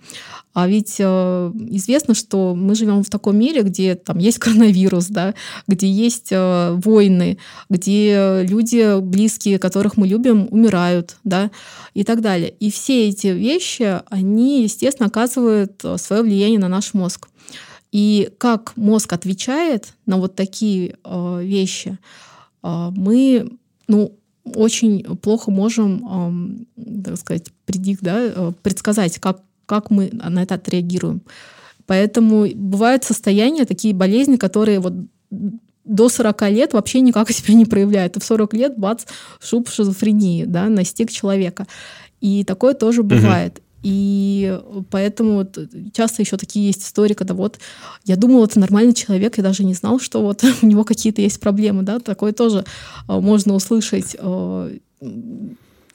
А ведь э, известно, что мы живем в таком мире, где там есть коронавирус, да, где есть э, войны, где люди близкие, которых мы любим, умирают, да, и так далее. И все эти вещи, они, естественно, оказывают э, свое влияние на наш мозг. И как мозг отвечает на вот такие э, вещи, э, мы ну, очень плохо можем, так сказать, предик, да, э, предсказать, как, как мы на это отреагируем. Поэтому бывают состояния, такие болезни, которые вот до 40 лет вообще никак себя не проявляют. И в 40 лет, бац, шуб шизофрении, да, настиг человека. И такое тоже бывает. И поэтому вот часто еще такие есть истории, когда вот я думала, это нормальный человек, я даже не знал, что вот у него какие-то есть проблемы, да, такое тоже э, можно услышать. Э,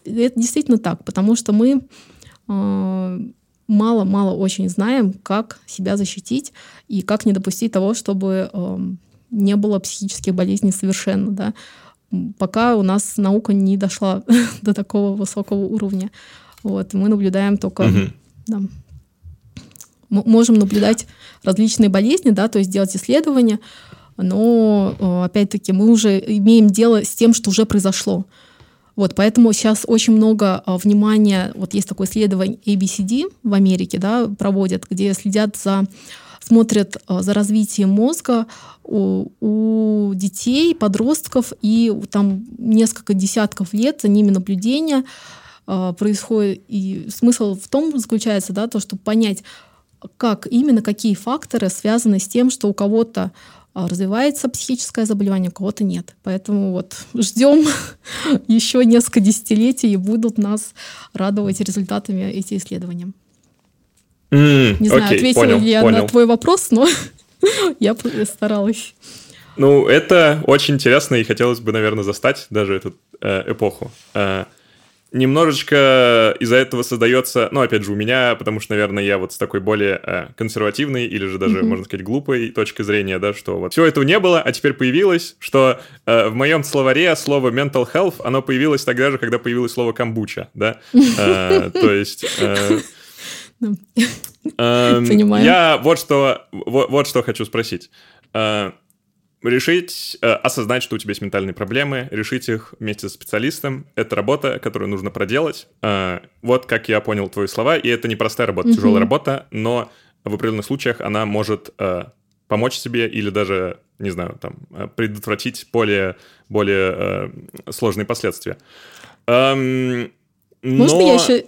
это действительно так, потому что мы мало-мало очень знаем, как себя защитить и как не допустить того, чтобы не было психических болезней совершенно, да, пока у нас наука не дошла до такого высокого уровня. Вот, мы наблюдаем только... Угу. Да, можем наблюдать различные болезни, да, то есть делать исследования, но э, опять-таки мы уже имеем дело с тем, что уже произошло. Вот, поэтому сейчас очень много э, внимания, вот есть такое исследование ABCD в Америке, да, проводят, где следят за, смотрят э, за развитием мозга у, у детей, подростков, и там несколько десятков лет за ними наблюдения, а, происходит. И смысл в том заключается, да, то, чтобы понять, как именно, какие факторы связаны с тем, что у кого-то а, развивается психическое заболевание, у кого-то нет. Поэтому вот ждем еще несколько десятилетий и будут нас радовать результатами эти исследования.
Mm, Не знаю,
okay, ответила
понял,
ли я
понял.
на твой вопрос, но я старалась.
Ну, это очень интересно, и хотелось бы, наверное, застать даже эту э, эпоху. Э, немножечко из-за этого создается, ну, опять же, у меня, потому что, наверное, я вот с такой более э, консервативной или же даже, mm-hmm. можно сказать, глупой точки зрения, да, что вот все этого не было, а теперь появилось, что э, в моем словаре слово mental health, оно появилось тогда же, когда появилось слово камбуча, да, э, то есть... Э, эм, Понимаю. Я вот что, вот, вот что хочу спросить. Решить, э, осознать, что у тебя есть ментальные проблемы, решить их вместе с специалистом. Это работа, которую нужно проделать. Э, вот как я понял твои слова, и это не простая работа, mm-hmm. тяжелая работа, но в определенных случаях она может э, помочь себе или даже, не знаю, там, предотвратить более, более э, сложные последствия. Эм,
Можно но... я еще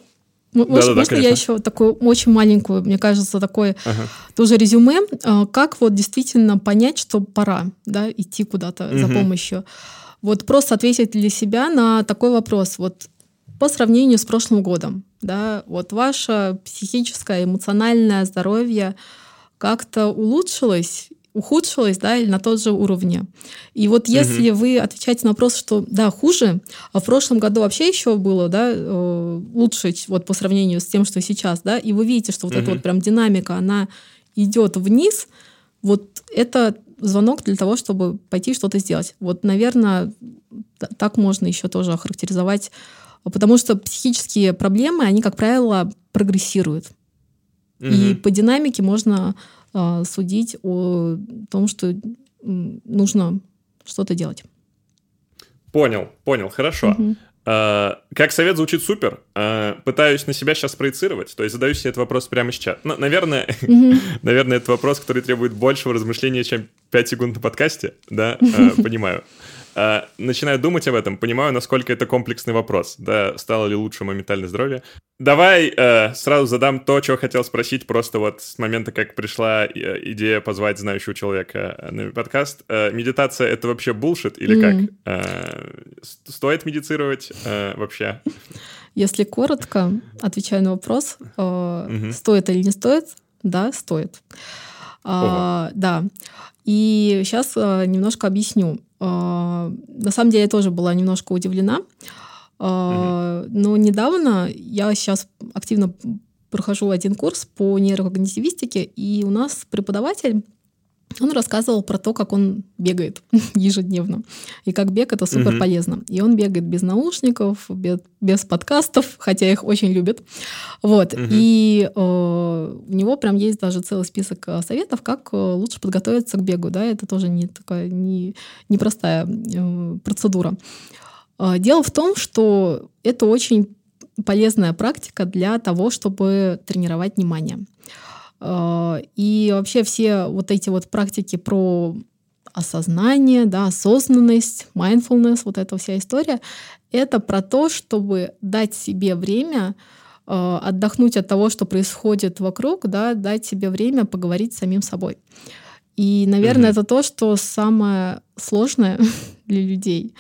может, да, да, можно да, я еще такую очень маленькую, мне кажется, такое ага. тоже резюме, а, как вот действительно понять, что пора да, идти куда-то угу. за помощью. Вот просто ответить для себя на такой вопрос. Вот по сравнению с прошлым годом, да, вот ваше психическое, эмоциональное здоровье как-то улучшилось, ухудшилось, да, или на тот же уровне. И вот если угу. вы отвечаете на вопрос, что да, хуже, а в прошлом году вообще еще было, да, э, лучше вот по сравнению с тем, что сейчас, да, и вы видите, что вот угу. эта вот прям динамика, она идет вниз, вот это звонок для того, чтобы пойти что-то сделать. Вот, наверное, так можно еще тоже охарактеризовать, потому что психические проблемы, они, как правило, прогрессируют. Угу. И по динамике можно э, судить о том, что нужно что-то делать.
Понял, понял, хорошо. Угу. Uh, как совет звучит супер. Uh, пытаюсь на себя сейчас проецировать. То есть задаю себе этот вопрос прямо сейчас. Ну, наверное, mm-hmm. наверное, это вопрос, который требует большего размышления, чем 5 секунд на подкасте. Да, uh, понимаю. А, начинаю думать об этом, понимаю, насколько это комплексный вопрос, да, стало ли лучше моментальное здоровье. Давай э, сразу задам то, что хотел спросить, просто вот с момента, как пришла э, идея позвать знающего человека на подкаст. Э, медитация — это вообще булшит или mm. как? Э, стоит медицировать э, вообще?
Если коротко, отвечая на вопрос, э, mm-hmm. стоит или не стоит, да, стоит. А, да. И сейчас э, немножко объясню. Э, на самом деле я тоже была немножко удивлена. Э, но недавно я сейчас активно прохожу один курс по нейрокогнитивистике, и у нас преподаватель он рассказывал про то, как он бегает ежедневно. И как бег это супер полезно. И он бегает без наушников, без, без подкастов, хотя их очень любят. Вот. И э, у него прям есть даже целый список э, советов, как э, лучше подготовиться к бегу. Да? Это тоже не такая не, непростая э, процедура. Э, дело в том, что это очень полезная практика для того, чтобы тренировать внимание. Э, и вообще все вот эти вот практики про осознание, да, осознанность, mindfulness, вот эта вся история, это про то, чтобы дать себе время э, отдохнуть от того, что происходит вокруг, да, дать себе время поговорить с самим собой. И, наверное, mm-hmm. это то, что самое сложное для людей.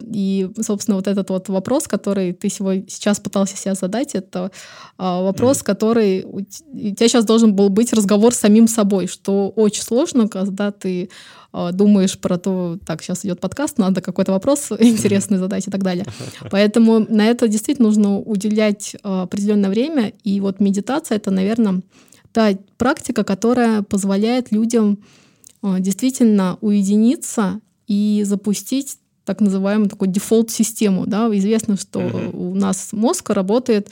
И, собственно, вот этот вот вопрос, который ты сегодня, сейчас пытался себя задать, это а, вопрос, mm-hmm. который у тебя сейчас должен был быть разговор с самим собой, что очень сложно, когда ты а, думаешь про то, так, сейчас идет подкаст, надо какой-то вопрос интересный задать и так далее. Поэтому на это действительно нужно уделять а, определенное время. И вот медитация — это, наверное, та практика, которая позволяет людям а, действительно уединиться и запустить так называемую такую дефолт-систему. Да? Известно, что uh-huh. у нас мозг работает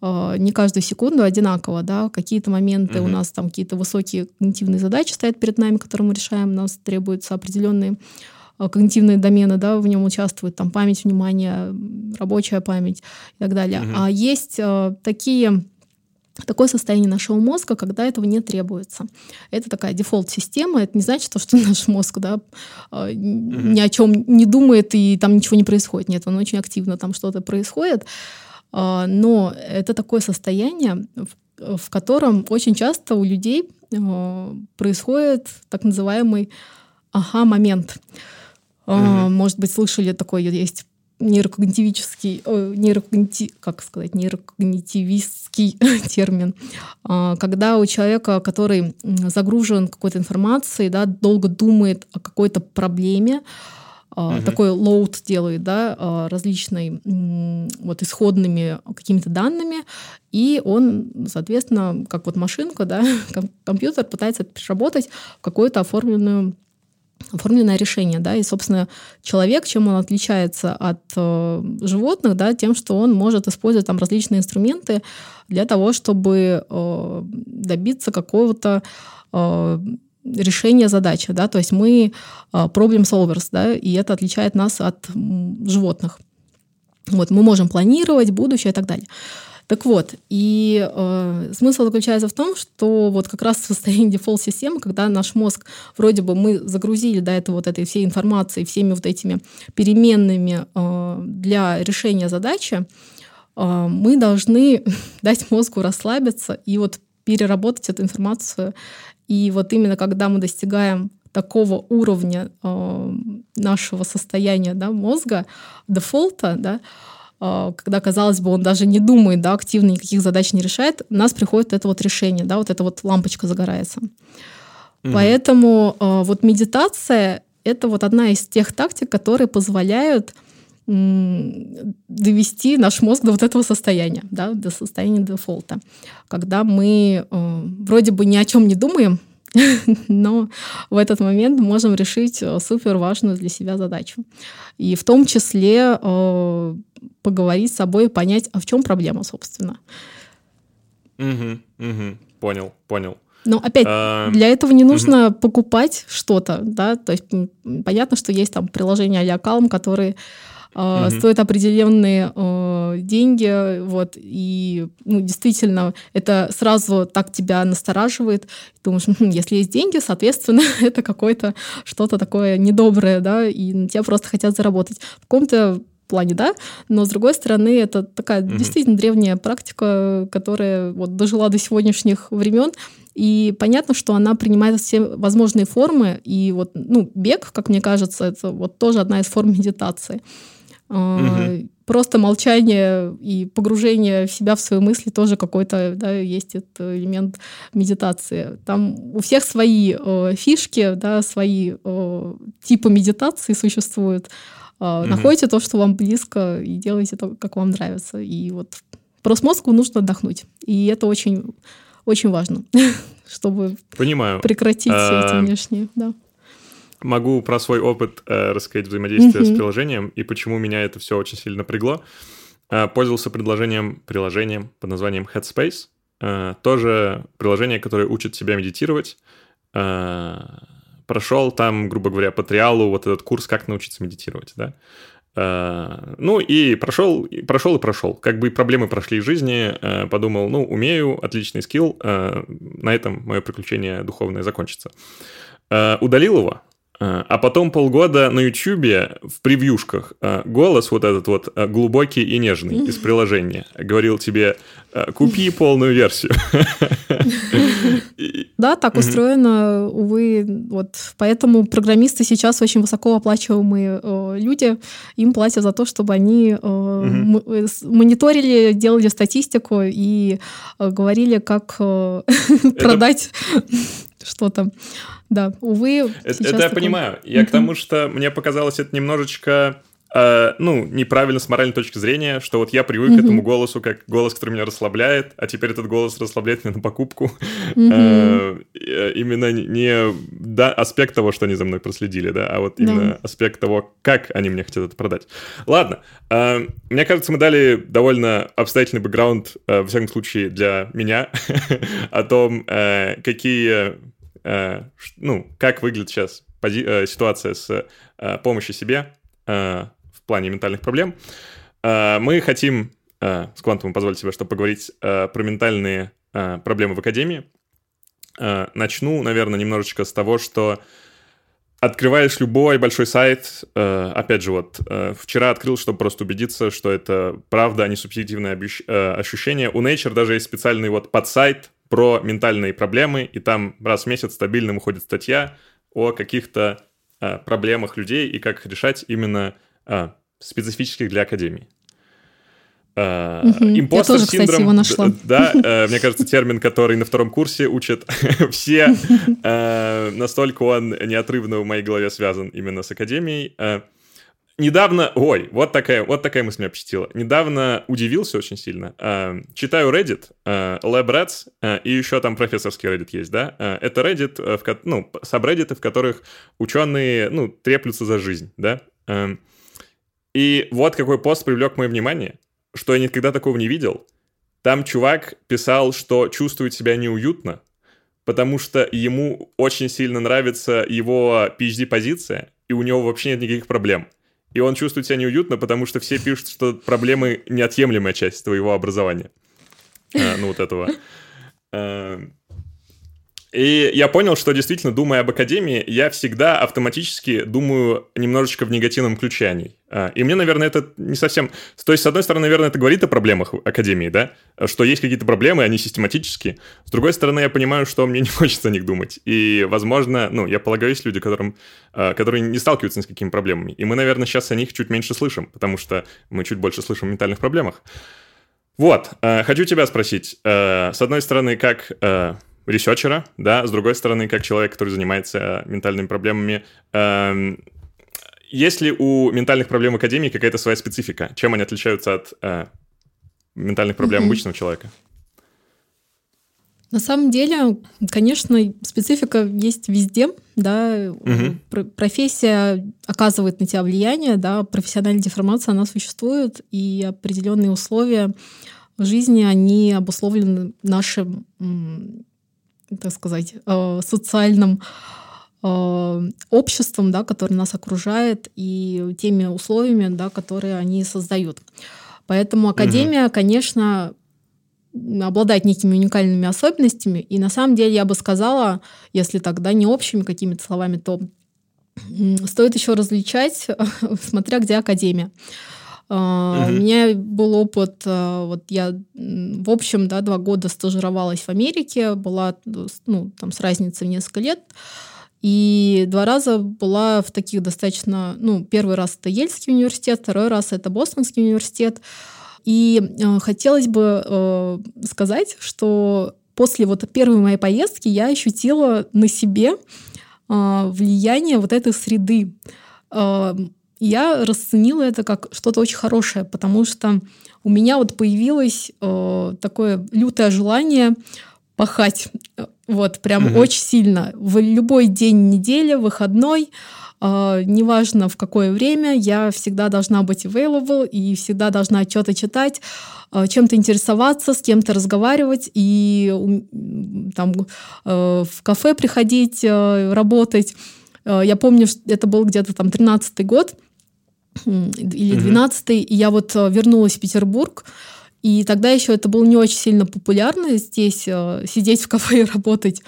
э, не каждую секунду одинаково. Да? Какие-то моменты uh-huh. у нас там какие-то высокие когнитивные задачи стоят перед нами, которые мы решаем. У нас требуются определенные э, когнитивные домены, да, в нем участвуют там память, внимание, рабочая память и так далее. Uh-huh. А есть э, такие такое состояние нашего мозга, когда этого не требуется. Это такая дефолт-система. Это не значит, что наш мозг да, mm-hmm. ни о чем не думает и там ничего не происходит. Нет, он очень активно там что-то происходит. А, но это такое состояние, в котором очень часто у людей а, происходит так называемый ага-момент. Mm-hmm. Может быть, слышали такое, есть нейрокогнитивический, э, нейрокогнити, как сказать, нейрокогнитивистский термин, э, когда у человека, который загружен какой-то информацией, да, долго думает о какой-то проблеме, Uh-huh. такой лоуд делает, да, э, различной вот исходными какими-то данными, и он, соответственно, как вот машинка, да, компьютер пытается переработать в какую-то оформленную оформленное решение, да, и, собственно, человек, чем он отличается от э, животных, да, тем, что он может использовать там различные инструменты для того, чтобы э, добиться какого-то э, решения задачи, да, то есть мы э, problem solvers, да, и это отличает нас от животных. Вот, мы можем планировать будущее и так далее. Так вот, и э, смысл заключается в том, что вот как раз в состоянии дефолт-системы, когда наш мозг, вроде бы мы загрузили до этого вот этой всей информации, всеми вот этими переменными э, для решения задачи, э, мы должны дать мозгу расслабиться и вот переработать эту информацию. И вот именно когда мы достигаем такого уровня э, нашего состояния да, мозга, дефолта, да, когда, казалось бы, он даже не думает, да, активно никаких задач не решает, у нас приходит это вот решение, да, вот эта вот лампочка загорается. Mm-hmm. Поэтому вот медитация — это вот одна из тех тактик, которые позволяют довести наш мозг до вот этого состояния, да, до состояния дефолта, когда мы э, вроде бы ни о чем не думаем, но в этот момент можем решить супер важную для себя задачу. И в том числе э, поговорить с собой и понять, а в чем проблема, собственно.
Угу, угу. Понял, понял.
Но опять, а, для этого не нужно угу. покупать что-то, да, то есть понятно, что есть там приложения Calm, которые Uh-huh. стоят определенные э, деньги, вот, и ну, действительно это сразу так тебя настораживает, думаешь, хм, если есть деньги, соответственно, это какое-то что-то такое недоброе, да, и на тебя просто хотят заработать. В каком-то плане, да, но с другой стороны это такая mm-hmm. действительно древняя практика, которая вот дожила до сегодняшних времен, и понятно, что она принимает все возможные формы, и вот, ну, бег, как мне кажется, это вот тоже одна из форм медитации. Угу. Просто молчание и погружение в себя, в свои мысли тоже какой-то, да, есть этот элемент медитации. Там у всех свои э, фишки, да, свои э, типы медитации существуют. Э, угу. Находите то, что вам близко, и делайте то, как вам нравится. И вот просто мозгу нужно отдохнуть. И это очень, очень важно, чтобы
Понимаю.
прекратить все эти внешние, да.
Могу про свой опыт э, рассказать взаимодействие mm-hmm. с приложением и почему меня это все очень сильно напрягло. Э, пользовался предложением, приложением под названием Headspace. Э, тоже приложение, которое учит себя медитировать. Э, прошел там, грубо говоря, по триалу вот этот курс «Как научиться медитировать», да. Uh, ну и прошел, прошел и прошел. Как бы проблемы прошли в жизни, uh, подумал, ну, умею, отличный скилл, uh, на этом мое приключение духовное закончится. Удалил его, Э, а потом полгода на Ютубе в превьюшках э, голос вот этот вот э, глубокий и нежный из приложения говорил тебе «купи полную версию».
Да, так устроено, увы. Вот поэтому программисты сейчас очень высокооплачиваемые люди. Им платят за то, чтобы они мониторили, делали статистику и говорили, как продать что-то. Да, увы.
Это, это я такой... понимаю. Я к тому, что мне показалось это немножечко Uh, ну, неправильно с моральной точки зрения, что вот я привык mm-hmm. к этому голосу, как голос, который меня расслабляет, а теперь этот голос расслабляет меня на покупку. Mm-hmm. Uh, именно не да, аспект того, что они за мной проследили, да, а вот именно yeah. аспект того, как они мне хотят это продать. Ладно, uh, мне кажется, мы дали довольно обстоятельный бэкграунд, во всяком случае, для меня, о том, какие Э, ну, как выглядит сейчас пози- э, ситуация с э, помощью себе в плане ментальных проблем. Мы хотим с Квантумом позволить себе, чтобы поговорить про ментальные проблемы в Академии. Начну, наверное, немножечко с того, что открываешь любой большой сайт, опять же, вот вчера открыл, чтобы просто убедиться, что это правда, а не субъективное ощущение. У Nature даже есть специальный вот подсайт, про ментальные проблемы, и там раз в месяц стабильно выходит статья о каких-то проблемах людей и как их решать именно специфических для академии.
Uh, импостер Я тоже, синдром, кстати, его нашла.
Да, э, мне кажется, термин, который на втором курсе учат все, э, настолько он неотрывно в моей голове связан именно с академией. Э, недавно, ой, вот такая, вот такая мысль меня посетила. Недавно удивился очень сильно. Читаю Reddit, LabRats, и еще там профессорский Reddit есть, да? Это Reddit, в, ну, сабреддиты, в которых ученые, ну, треплются за жизнь, да? И вот какой пост привлек мое внимание, что я никогда такого не видел. Там чувак писал, что чувствует себя неуютно, потому что ему очень сильно нравится его PhD-позиция, и у него вообще нет никаких проблем и он чувствует себя неуютно, потому что все пишут, что проблемы — неотъемлемая часть твоего образования. А, ну, вот этого. А, И я понял, что действительно, думая об академии, я всегда автоматически думаю немножечко в негативном ключе о ней. А, и мне, наверное, это не совсем... То есть, с одной стороны, наверное, это говорит о проблемах академии, да? Что есть какие-то проблемы, они систематические. С другой стороны, я понимаю, что мне не хочется о них думать. И, возможно, ну, я полагаю, есть люди, которым, а, которые не сталкиваются ни с какими проблемами. И мы, наверное, сейчас о них чуть меньше слышим, потому что мы чуть больше слышим о ментальных проблемах. Вот, а, хочу тебя спросить. С одной стороны, как ресерчера, да, с другой стороны, как человек, который занимается ментальными проблемами. Эм, есть ли у ментальных проблем Академии какая-то своя специфика? Чем они отличаются от э, ментальных проблем mm-hmm. обычного человека?
На самом деле, конечно, специфика есть везде, да, угу. профессия оказывает на тебя влияние, да, профессиональная деформация, она существует, и определенные условия жизни, они обусловлены нашим так сказать, э, социальным э, обществом, да, которое нас окружает, и теми условиями, да, которые они создают. Поэтому академия, угу. конечно, обладает некими уникальными особенностями. И на самом деле я бы сказала, если тогда не общими какими-то словами, то стоит еще различать, смотря где академия. Uh-huh. У меня был опыт, а, вот я, в общем, да, два года стажировалась в Америке, была, ну, там, с разницей в несколько лет, и два раза была в таких достаточно, ну, первый раз это Ельский университет, второй раз это Бостонский университет, и э, хотелось бы э, сказать, что после вот первой моей поездки я ощутила на себе э, влияние вот этой среды я расценила это как что-то очень хорошее, потому что у меня вот появилось э, такое лютое желание пахать. Вот, прям угу. очень сильно. В любой день недели, выходной, э, неважно в какое время, я всегда должна быть available и всегда должна что-то читать, э, чем-то интересоваться, с кем-то разговаривать и э, там э, в кафе приходить, э, работать. Э, я помню, что это был где-то там 13-й год, или 12 и я вот э, вернулась в Петербург, и тогда еще это было не очень сильно популярно здесь э, сидеть в кафе и работать.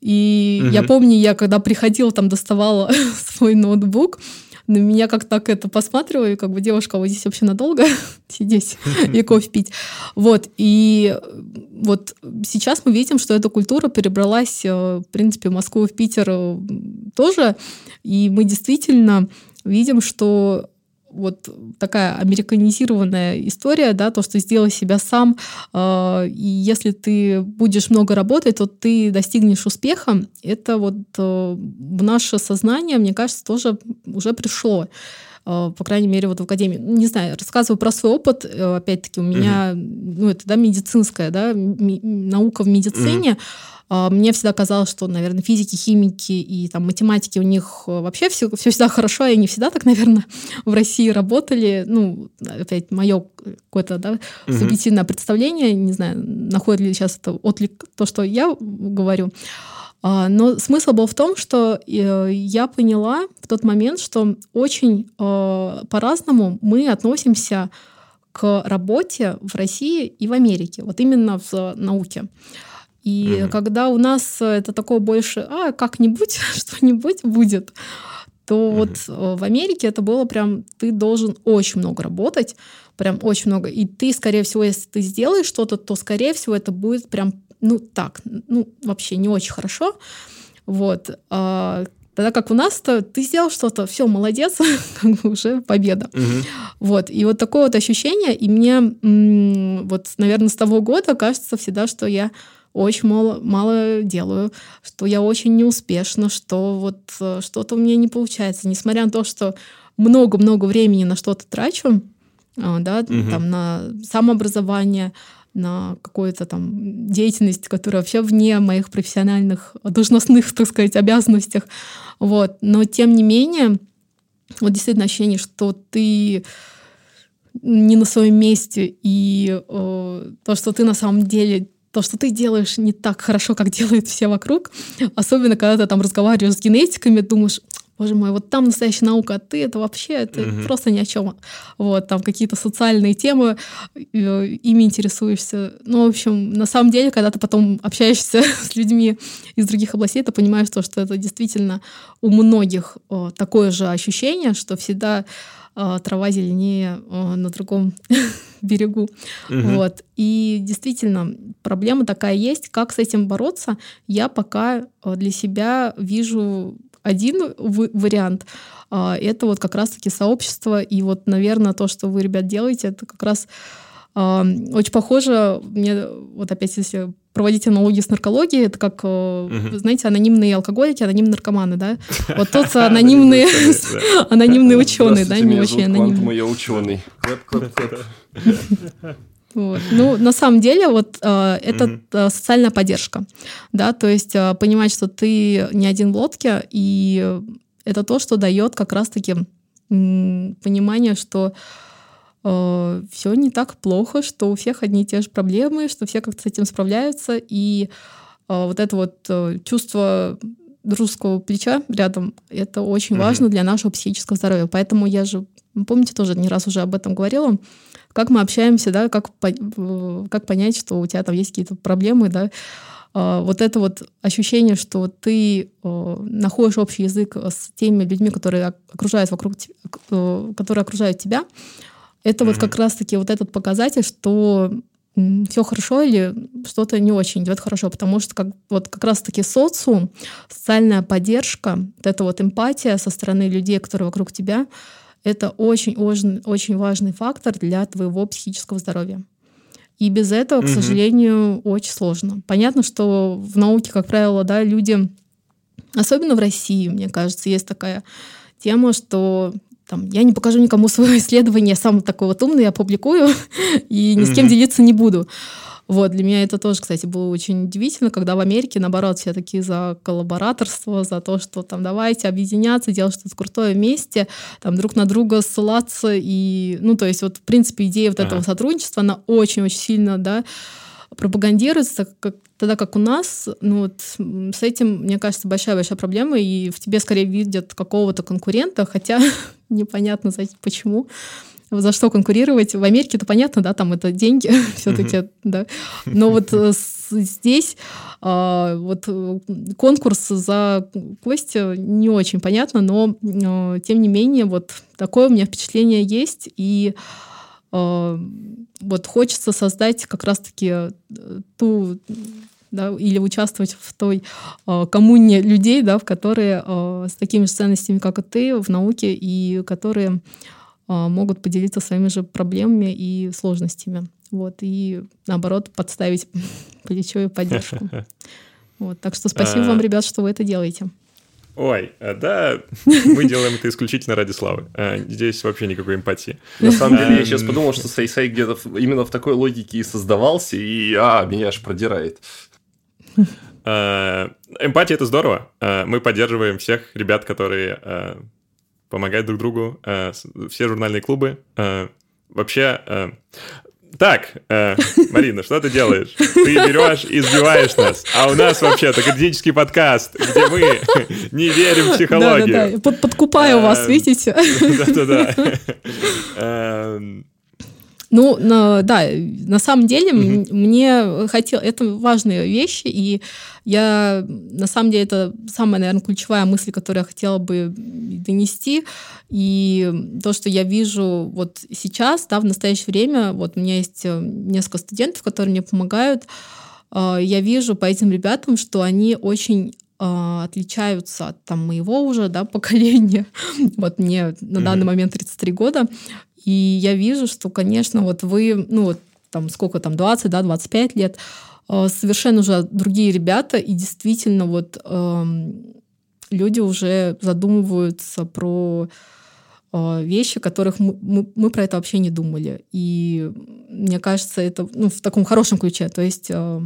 И угу. я помню, я когда приходила, там доставала свой ноутбук, на меня как так это посматривали, как бы девушка, вы здесь вообще надолго сидеть и кофе пить. Вот, и вот сейчас мы видим, что эта культура перебралась, э, в принципе, в Москву, в Питер тоже, и мы действительно видим, что вот такая американизированная история, да, то, что сделай себя сам, э, и если ты будешь много работать, то ты достигнешь успеха. Это вот э, в наше сознание, мне кажется, тоже уже пришло по крайней мере, вот в академии. Не знаю, рассказываю про свой опыт. Опять-таки, у меня, mm ну, это, да, медицинская, да, ми- наука в медицине. а, мне всегда казалось, что, наверное, физики, химики и там математики у них э, вообще все, все всегда хорошо, и они всегда так, наверное, в России работали. Ну, опять мое какое-то да, субъективное угу. представление, не знаю, находит ли сейчас это отлик то, что я говорю. А, но смысл был в том, что э, я поняла в тот момент, что очень э, по-разному мы относимся к работе в России и в Америке, вот именно в науке. И угу. когда у нас это такое больше, а, как-нибудь, что-нибудь будет, то угу. вот э, в Америке это было прям, ты должен очень много работать, прям очень много. И ты, скорее всего, если ты сделаешь что-то, то, скорее всего, это будет прям, ну, так, ну, вообще не очень хорошо. Вот. А, тогда как у нас-то ты сделал что-то, все, молодец, как бы уже победа. Угу. Вот. И вот такое вот ощущение, и мне вот, наверное, с того года кажется всегда, что я очень мало, мало делаю, что я очень неуспешна, что вот э, что-то у меня не получается. Несмотря на то, что много-много времени на что-то трачу, э, да, угу. там на самообразование, на какую-то там деятельность, которая вообще вне моих профессиональных должностных, так сказать, обязанностях. Вот. Но тем не менее, вот действительно ощущение, что ты не на своем месте, и э, то, что ты на самом деле то, что ты делаешь не так хорошо, как делают все вокруг, особенно когда ты там разговариваешь с генетиками, думаешь, боже мой, вот там настоящая наука, а ты это вообще, это угу. просто ни о чем. Вот, там какие-то социальные темы, э, ими интересуешься. Ну, в общем, на самом деле, когда ты потом общаешься с людьми из других областей, ты понимаешь то, что это действительно у многих о, такое же ощущение, что всегда трава зеленее о, на другом берегу. Угу. Вот. И действительно, проблема такая есть. Как с этим бороться, я пока для себя вижу один вариант а, — это вот как раз-таки сообщество. И вот, наверное, то, что вы, ребят, делаете, это как раз а, очень похоже, мне вот опять если проводить аналогии с наркологией, это как, угу. знаете, анонимные алкоголики, анонимные наркоманы, да? Вот тот анонимные, анонимные ученые, да, не очень анонимные.
я ученый.
Вот. Ну, на самом деле, вот э, это mm-hmm. социальная поддержка, да, то есть э, понимать, что ты не один в лодке, и это то, что дает как раз-таки м, понимание, что э, все не так плохо, что у всех одни и те же проблемы, что все как-то с этим справляются, и э, вот это вот э, чувство дружеского плеча рядом, это очень mm-hmm. важно для нашего психического здоровья. Поэтому я же, помните, тоже не раз уже об этом говорила, как мы общаемся, да, как, как понять, что у тебя там есть какие-то проблемы, да, а, вот это вот ощущение, что ты находишь общий язык с теми людьми, которые окружают вокруг, которые окружают тебя, это mm-hmm. вот как раз-таки вот этот показатель, что все хорошо или что-то не очень идет хорошо, потому что как, вот как раз-таки социум, социальная поддержка, вот эта вот эмпатия со стороны людей, которые вокруг тебя, это очень-очень очень важный фактор для твоего психического здоровья. И без этого, к сожалению, очень сложно. Понятно, что в науке, как правило, да, люди, особенно в России, мне кажется, есть такая тема, что там, я не покажу никому свое исследование, я сам такой вот умный, я публикую и ни с кем делиться не буду. Вот, для меня это тоже, кстати, было очень удивительно, когда в Америке, наоборот, все такие за коллабораторство, за то, что там давайте объединяться, делать что-то крутое вместе, там друг на друга ссылаться. И, ну, то есть вот, в принципе, идея вот ага. этого сотрудничества, она очень-очень сильно, да, пропагандируется, как, тогда как у нас, ну вот с этим, мне кажется, большая-большая проблема, и в тебе скорее видят какого-то конкурента, хотя непонятно, почему за что конкурировать. В Америке это понятно, да, там это деньги все-таки, да. Но вот э, здесь а, вот э, конкурс за Костя не очень понятно, но э, тем не менее вот такое у меня впечатление есть, и вот хочется создать как раз-таки ту да, или участвовать в той э, коммуне людей, да, в которые э, с такими же ценностями, как и ты, в науке, и которые а, могут поделиться своими же проблемами и сложностями. Вот, и наоборот, подставить плечо и поддержку. Вот, так что спасибо вам, ребят, что вы это делаете.
Ой, э, да, мы делаем это исключительно ради славы. Э, здесь вообще никакой эмпатии.
На самом деле, я сейчас эм. подумал, что Сайсай где-то именно в такой логике и создавался, и, а, меня аж продирает.
Э, эмпатия — это здорово. Мы поддерживаем всех ребят, которые помогать друг другу, э, все журнальные клубы. Э, вообще, э, так, э, Марина, что ты делаешь? Ты берешь и сбиваешь нас. А у нас вообще-то академический подкаст, где мы не верим в психологию. Да-да-да,
Под, подкупаю вас, видите? Да-да-да. Ну, на, да, на самом деле mm-hmm. мне хотел, это важные вещи, и я, на самом деле, это самая, наверное, ключевая мысль, которую я хотела бы донести, и то, что я вижу вот сейчас, да, в настоящее время, вот у меня есть э, несколько студентов, которые мне помогают, э, я вижу по этим ребятам, что они очень э, отличаются от там, моего уже да, поколения. вот мне на данный момент 33 года. И я вижу, что, конечно, вот вы, ну вот там сколько там, 20, да, 25 лет, э, совершенно уже другие ребята, и действительно вот э, люди уже задумываются про э, вещи, которых мы, мы, мы про это вообще не думали. И мне кажется, это ну, в таком хорошем ключе. То есть э,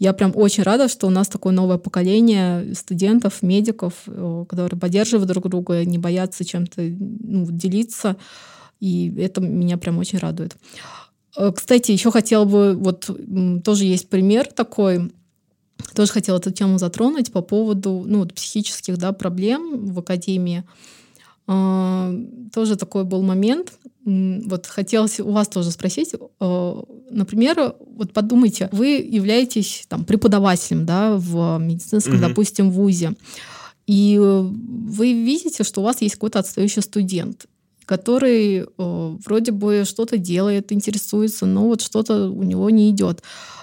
я прям очень рада, что у нас такое новое поколение студентов, медиков, э, которые поддерживают друг друга, не боятся чем-то ну, делиться. И это меня прям очень радует. Э, кстати, еще хотела бы, вот тоже есть пример такой. тоже хотела эту тему затронуть по поводу ну, психических да, проблем в академии. А, тоже такой был момент. Вот хотелось у вас тоже спросить, а, например, вот подумайте, вы являетесь там преподавателем, да, в медицинском, угу. допустим, вузе, и вы видите, что у вас есть какой-то отстающий студент, который вроде бы что-то делает, интересуется, но вот что-то у него не идет.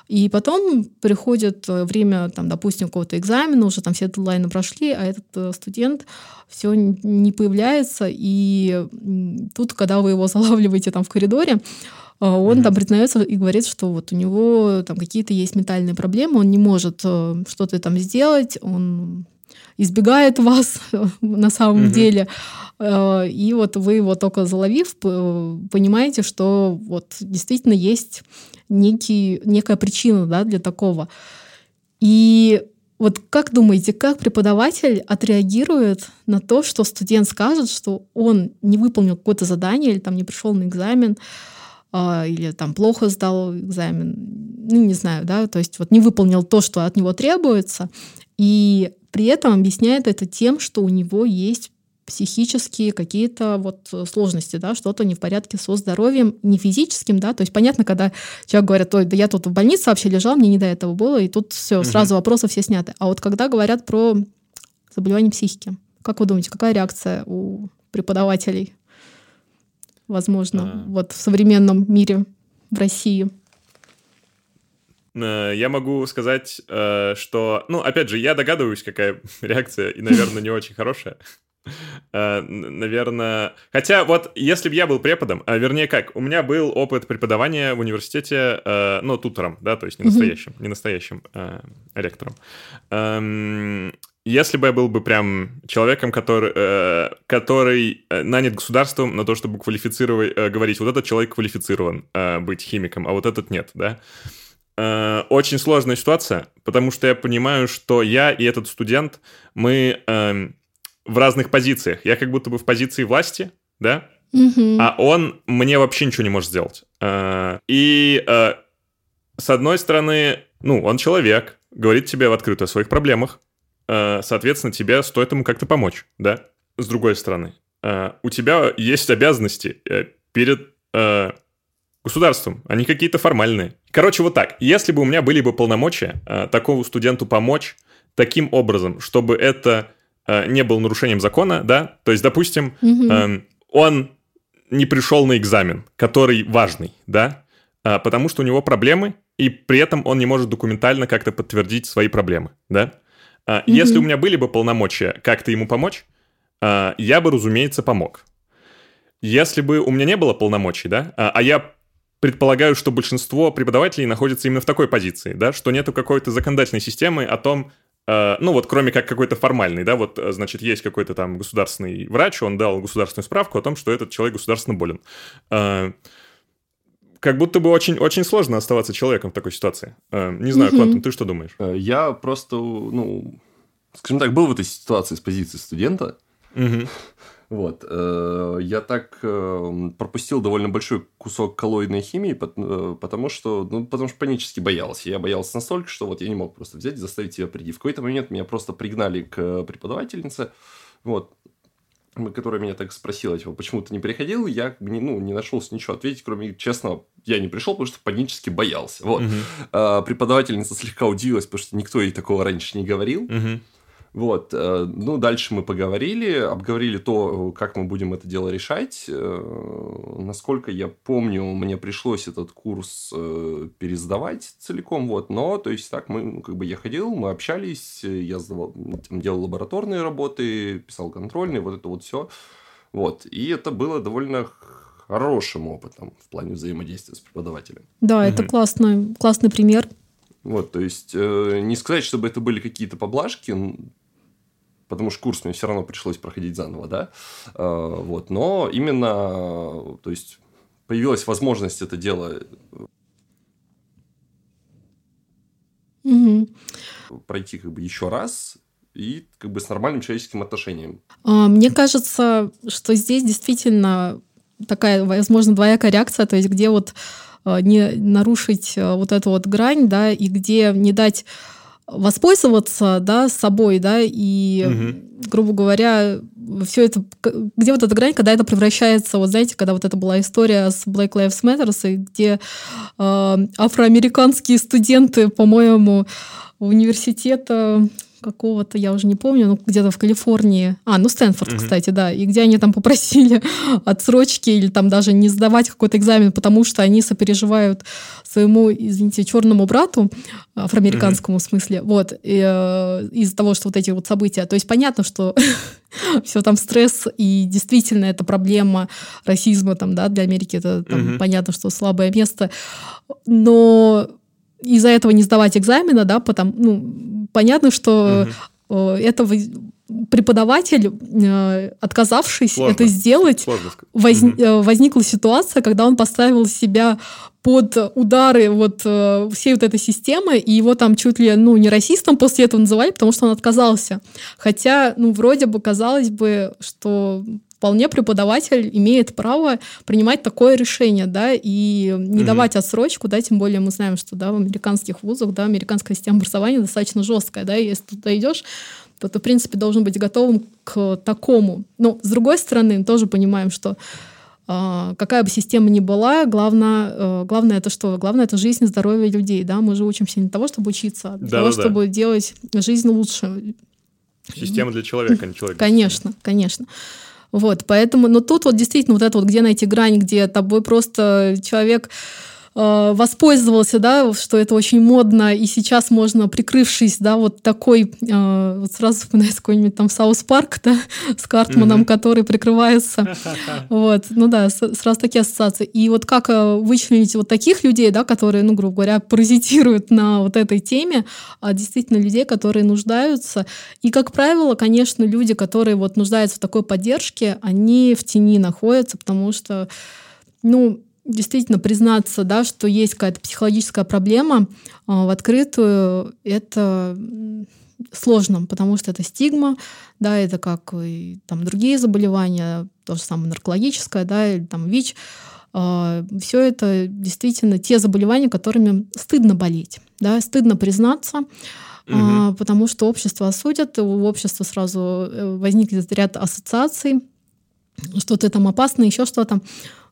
И потом приходит время, там, допустим, какого-то экзамена, уже там все дедлайны прошли, а этот э, студент все не появляется. И тут, когда вы его залавливаете там в коридоре, э, он mm-hmm. там признается и говорит, что вот у него там какие-то есть ментальные проблемы, он не может э, что-то там сделать, он избегает вас на самом mm-hmm. деле. И вот вы его только заловив, понимаете, что вот действительно есть некий, некая причина да, для такого. И вот как думаете, как преподаватель отреагирует на то, что студент скажет, что он не выполнил какое-то задание или там не пришел на экзамен, э, или там плохо сдал экзамен, ну не знаю, да, то есть вот не выполнил то, что от него требуется, и при этом объясняет это тем, что у него есть психические какие-то вот э, сложности, да, что-то не в порядке со здоровьем, не физическим, да, то есть понятно, когда человек говорит, ой, да я тут в больнице вообще лежал, мне не до этого было, и тут все, сразу вопросы все сняты. А вот когда говорят про заболевание психики, как вы думаете, какая реакция у преподавателей, возможно, а... вот в современном мире в России?
Э, я могу сказать, э, что, ну, опять же, я догадываюсь, какая реакция, и, наверное, не очень хорошая. Э, наверное... Хотя вот если бы я был преподом, а вернее как, у меня был опыт преподавания в университете, ну, тутором, да, то есть не настоящим, не настоящим ректором. Эм, если бы я был бы прям человеком, который, э, который нанят государством на то, чтобы квалифицировать, э, говорить, вот этот человек квалифицирован э, быть химиком, а вот этот нет, да, э, очень сложная ситуация, потому что я понимаю, что я и этот студент, мы э, в разных позициях. Я как будто бы в позиции власти, да,
угу.
а он мне вообще ничего не может сделать. А, и а, с одной стороны, ну, он человек, говорит тебе в открытую о своих проблемах, соответственно, тебе стоит ему как-то помочь, да. С другой стороны, у тебя есть обязанности э, перед государством, они какие-то формальные. Короче, вот так. Если бы у меня были бы полномочия такому студенту помочь таким образом, чтобы это Э, не был нарушением закона, да, то есть, допустим, э, он не пришел на экзамен, который важный, да, э, потому что у него проблемы, и при этом он не может документально как-то подтвердить свои проблемы, да. Э, угу. Если у меня были бы полномочия как-то ему помочь, э, я бы, разумеется, помог. Если бы у меня не было полномочий, да, а, а я предполагаю, что большинство преподавателей находится именно в такой позиции, да, что нету какой-то законодательной системы о том, Э, ну вот кроме как какой-то формальный, да, вот, э, значит, есть какой-то там государственный врач, он дал государственную справку о том, что этот человек государственно болен. Э, как будто бы очень, очень сложно оставаться человеком в такой ситуации. Не знаю, Квантум, ты что думаешь?
Я просто, ну, скажем так, был в этой ситуации с позиции студента.
Угу.
Вот. Э, я так э, пропустил довольно большой кусок коллоидной химии, э, потому что, ну, потому что панически боялся. Я боялся настолько, что вот я не мог просто взять и заставить себя прийти. В какой-то момент меня просто пригнали к преподавательнице, вот, которая меня так спросила, типа, почему ты не приходил, я ну, не нашелся ничего ответить, кроме честного, я не пришел, потому что панически боялся. Вот.
Угу.
А, преподавательница слегка удивилась, потому что никто ей такого раньше не говорил.
Угу.
Вот, э, ну, дальше мы поговорили, обговорили то, как мы будем это дело решать. Э, насколько я помню, мне пришлось этот курс э, пересдавать целиком, вот, но, то есть, так, мы, ну, как бы, я ходил, мы общались, я сдавал, делал лабораторные работы, писал контрольные, вот это вот все. Вот, и это было довольно хорошим опытом в плане взаимодействия с преподавателем.
Да, это угу. классный, классный пример.
Вот, то есть, э, не сказать, чтобы это были какие-то поблажки, потому что курс мне все равно пришлось проходить заново, да, э, вот, но именно, то есть, появилась возможность это дело
угу.
пройти как бы еще раз и как бы с нормальным человеческим отношением.
А, мне кажется, что здесь действительно такая, возможно, двоякая реакция, то есть где вот Э, не нарушить э, вот эту вот грань, да, и где не дать воспользоваться, да, собой, да, и, угу. грубо говоря, все это, где вот эта грань, когда это превращается, вот знаете, когда вот это была история с Black Lives Matter, где э, афроамериканские студенты, по-моему, университета какого-то, я уже не помню, ну, где-то в Калифорнии. А, ну, Стэнфорд, mm-hmm. кстати, да. И где они там попросили отсрочки или там даже не сдавать какой-то экзамен, потому что они сопереживают своему, извините, черному брату, афроамериканскому mm-hmm. смысле, вот, и, э, из-за того, что вот эти вот события. То есть понятно, что все там стресс, и действительно это проблема расизма там, да, для Америки это там, mm-hmm. понятно, что слабое место. Но из-за этого не сдавать экзамена, да, потому, ну, понятно, что угу. это преподаватель, э, отказавшись Сложно. это сделать, воз, угу. возникла ситуация, когда он поставил себя под удары вот э, всей вот этой системы, и его там чуть ли, ну, не расистом после этого называли, потому что он отказался. Хотя, ну, вроде бы казалось бы, что вполне преподаватель имеет право принимать такое решение, да, и не давать отсрочку, да, тем более мы знаем, что, да, в американских вузах, да, американская система образования достаточно жесткая, да, и если ты туда идешь, то ты, в принципе, должен быть готовым к такому. Но, с другой стороны, тоже понимаем, что э, какая бы система ни была, главное, э, главное это что? Главное это жизнь и здоровье людей, да, мы же учимся не для того, чтобы учиться, а для да, того, да, чтобы да. делать жизнь лучше.
Система для человека, а не человек.
Конечно, конечно. Вот, поэтому, но тут вот действительно вот это вот, где найти грань, где тобой просто человек Э, воспользовался, да, что это очень модно, и сейчас можно, прикрывшись, да, вот такой, э, вот сразу вспоминается какой-нибудь там South Park, да, с Картманом, mm-hmm. который прикрывается. Вот, ну да, сразу такие ассоциации. И вот как э, вычленить вот таких людей, да, которые, ну, грубо говоря, паразитируют на вот этой теме, а действительно людей, которые нуждаются. И, как правило, конечно, люди, которые вот нуждаются в такой поддержке, они в тени находятся, потому что, ну, действительно признаться, да, что есть какая-то психологическая проблема а, в открытую, это сложно, потому что это стигма, да, это как и там другие заболевания, то же самое наркологическое, да, или там ВИЧ. А, Все это действительно те заболевания, которыми стыдно болеть, да, стыдно признаться, угу. потому что общество осудят, у общества сразу э, возникнет ряд ассоциаций, что ты там опасно, еще что-то.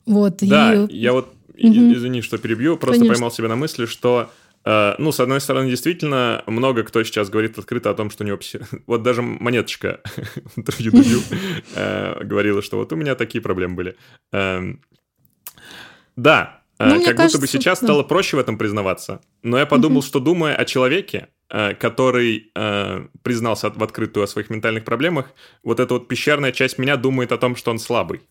Вот,
да, и... я вот, угу. извини, что перебью, просто Конечно. поймал себя на мысли, что Uh, ну, с одной стороны, действительно, много кто сейчас говорит открыто о том, что у него... Вот даже Монеточка интервью uh, говорила, что вот у меня такие проблемы были. Uh, да, ну, как будто бы сейчас стало проще в этом признаваться. Но я подумал, что думая о человеке, который признался в открытую о своих ментальных проблемах, вот эта вот пещерная часть меня думает о том, что он слабый.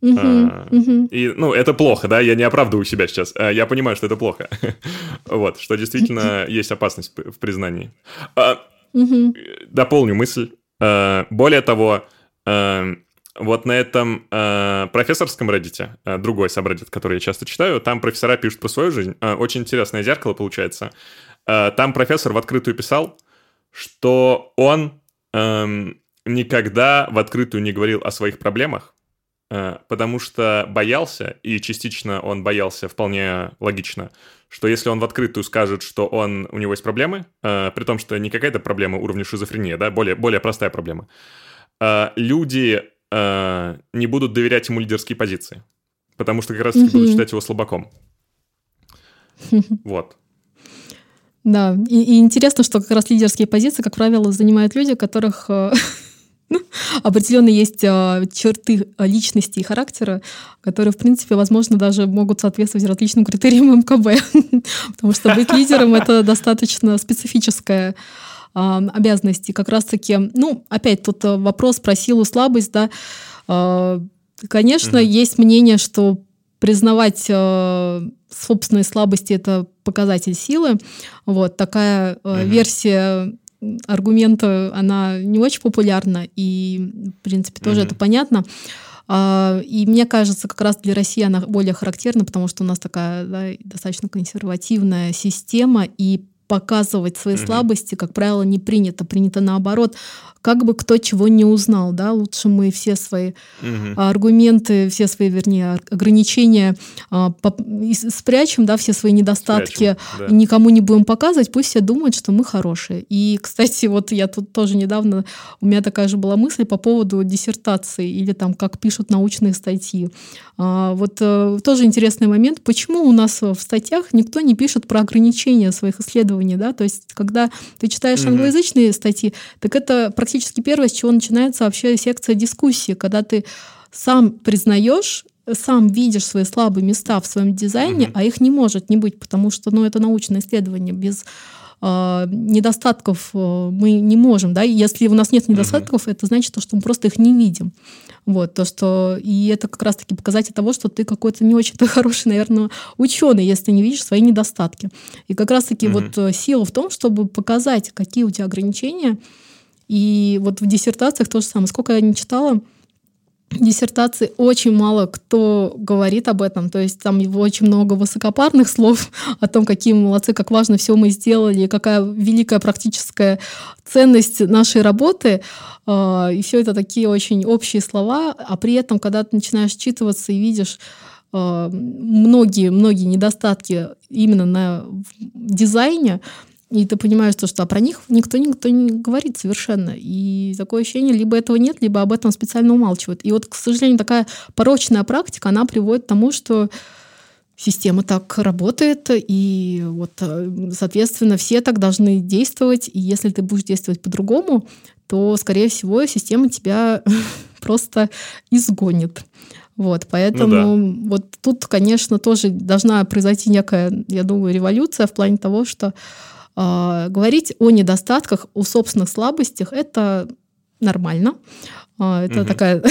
Uh-huh, И, ну, это плохо, да, я не оправдываю себя сейчас. А, я понимаю, что это плохо. вот, что действительно есть опасность в признании. Uh-huh. Дополню мысль. Более того, вот на этом профессорском Reddit, другой сабреддит, который я часто читаю, там профессора пишут про свою жизнь. Очень интересное зеркало получается. Там профессор в открытую писал, что он никогда в открытую не говорил о своих проблемах, Э, потому что боялся, и частично он боялся вполне логично, что если он в открытую скажет, что он, у него есть проблемы, э, при том, что не какая-то проблема уровня шизофрении, да, более, более простая проблема, э, люди э, не будут доверять ему лидерские позиции, потому что как раз-таки будут считать его слабаком. Вот.
Да, и, и интересно, что как раз лидерские позиции, как правило, занимают люди, которых э, определенно есть а, черты личности и характера, которые, в принципе, возможно, даже могут соответствовать различным критериям МКБ. Потому что быть лидером — это достаточно специфическая а, обязанность. И как раз-таки, ну, опять тут а, вопрос про силу, слабость, да. А, конечно, mm-hmm. есть мнение, что признавать собственные слабости это показатель силы. Вот такая mm-hmm. версия аргумента, она не очень популярна, и, в принципе, тоже mm-hmm. это понятно. А, и мне кажется, как раз для России она более характерна, потому что у нас такая да, достаточно консервативная система, и показывать свои mm-hmm. слабости, как правило, не принято. Принято наоборот как бы кто чего не узнал, да, лучше мы все свои угу. аргументы, все свои, вернее, ограничения а, по, спрячем, да, все свои недостатки, спрячем, да. никому не будем показывать, пусть все думают, что мы хорошие. И, кстати, вот я тут тоже недавно, у меня такая же была мысль по поводу диссертации или там, как пишут научные статьи. А, вот а, тоже интересный момент, почему у нас в статьях никто не пишет про ограничения своих исследований, да, то есть когда ты читаешь угу. англоязычные статьи, так это практически первое, с чего начинается вообще секция дискуссии, когда ты сам признаешь, сам видишь свои слабые места в своем дизайне, mm-hmm. а их не может не быть, потому что ну, это научное исследование без э, недостатков э, мы не можем, да, если у нас нет недостатков, mm-hmm. это значит, что мы просто их не видим. Вот, то, что... И это как раз-таки показатель того, что ты какой-то не очень-то хороший, наверное, ученый, если не видишь свои недостатки. И как раз-таки mm-hmm. вот э, сила в том, чтобы показать, какие у тебя ограничения, и вот в диссертациях то же самое. Сколько я не читала, диссертации очень мало кто говорит об этом. То есть там очень много высокопарных слов о том, какие мы молодцы, как важно все мы сделали, какая великая практическая ценность нашей работы. А, и все это такие очень общие слова. А при этом, когда ты начинаешь читываться и видишь многие-многие а, недостатки именно на дизайне, и ты понимаешь, то, что а про них никто, никто не говорит совершенно. И такое ощущение, либо этого нет, либо об этом специально умалчивают. И вот, к сожалению, такая порочная практика, она приводит к тому, что система так работает, и вот, э, соответственно, все так должны действовать, и если ты будешь действовать по-другому, то, скорее всего, система тебя просто изгонит. Вот, поэтому ну, да. вот тут, конечно, тоже должна произойти некая, я думаю, революция в плане того, что говорить о недостатках, о собственных слабостях — это нормально. А, это угу. такая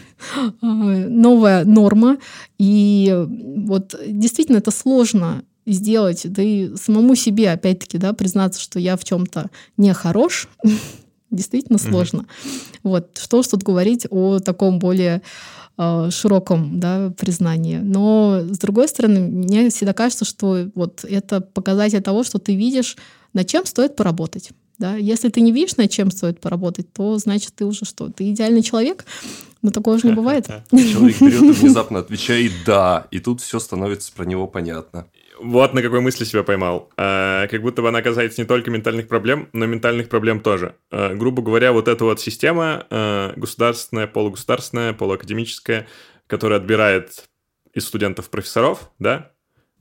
а, новая норма. И вот действительно это сложно сделать, да и самому себе, опять-таки, да, признаться, что я в чем-то не хорош, действительно сложно. Вот что ж тут говорить о таком более широком да, признании. Но с другой стороны, мне всегда кажется, что вот это показатель того, что ты видишь над чем стоит поработать. Да? Если ты не видишь, над чем стоит поработать, то значит ты уже что? Ты идеальный человек? Но такого же не бывает.
Человек берет и внезапно отвечает «да», и тут все становится про него понятно.
Вот на какой мысли себя поймал. А, как будто бы она касается не только ментальных проблем, но ментальных проблем тоже. А, грубо говоря, вот эта вот система а, государственная, полугосударственная, полуакадемическая, которая отбирает из студентов профессоров, да,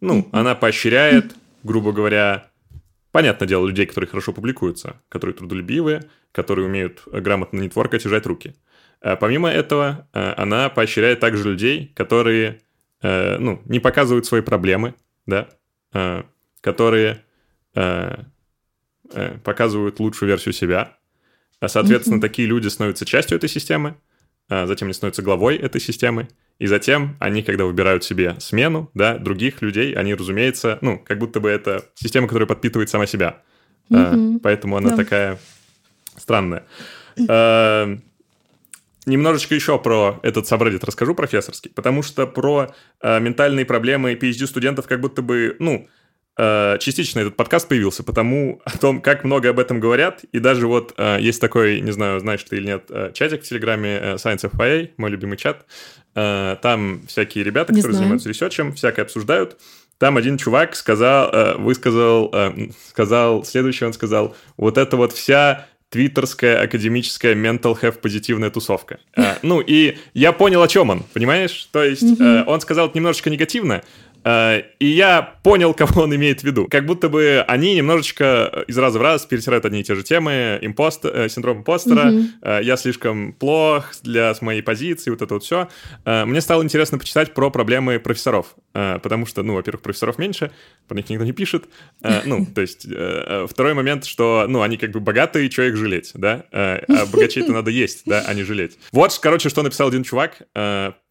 ну, она поощряет, грубо говоря, Понятное дело, людей, которые хорошо публикуются, которые трудолюбивые, которые умеют грамотно нетворкать и жать руки. А помимо этого, она поощряет также людей, которые э, ну, не показывают свои проблемы, да, э, которые показывают лучшую версию себя. А, соответственно, mm-hmm. такие люди становятся частью этой системы, а затем они становятся главой этой системы, и затем они, когда выбирают себе смену, да, других людей, они, разумеется, ну, как будто бы это система, которая подпитывает сама себя. Mm-hmm. Поэтому она да. такая странная. А, немножечко еще про этот сабреддит расскажу профессорский, потому что про а, ментальные проблемы PhD-студентов как будто бы, ну, Э, частично этот подкаст появился, потому о том, как много об этом говорят, и даже вот э, есть такой, не знаю, знаешь ты или нет, э, чатик в Телеграме Science FIA, мой любимый чат, там всякие ребята, не которые знаю. занимаются ресерчем, всякое обсуждают, там один чувак сказал, высказал, сказал следующее, он сказал, вот это вот вся твиттерская академическая mental health позитивная тусовка. ну, и я понял, о чем он, понимаешь? То есть он сказал немножечко негативно, Э, и я понял, кого он имеет в виду. Как будто бы они немножечко из раза в раз перетирают одни и те же темы. Импост, э, синдром импостера, mm-hmm. я слишком плох для моей позиции, вот это вот все. Мне стало интересно почитать про проблемы профессоров. Потому что, ну, во-первых, профессоров меньше, про них никто не пишет. Ну, то есть, второй момент, что, ну, они как бы богатые, что их жалеть, да? А богачей-то надо есть, да, а не жалеть. Вот, короче, что написал один чувак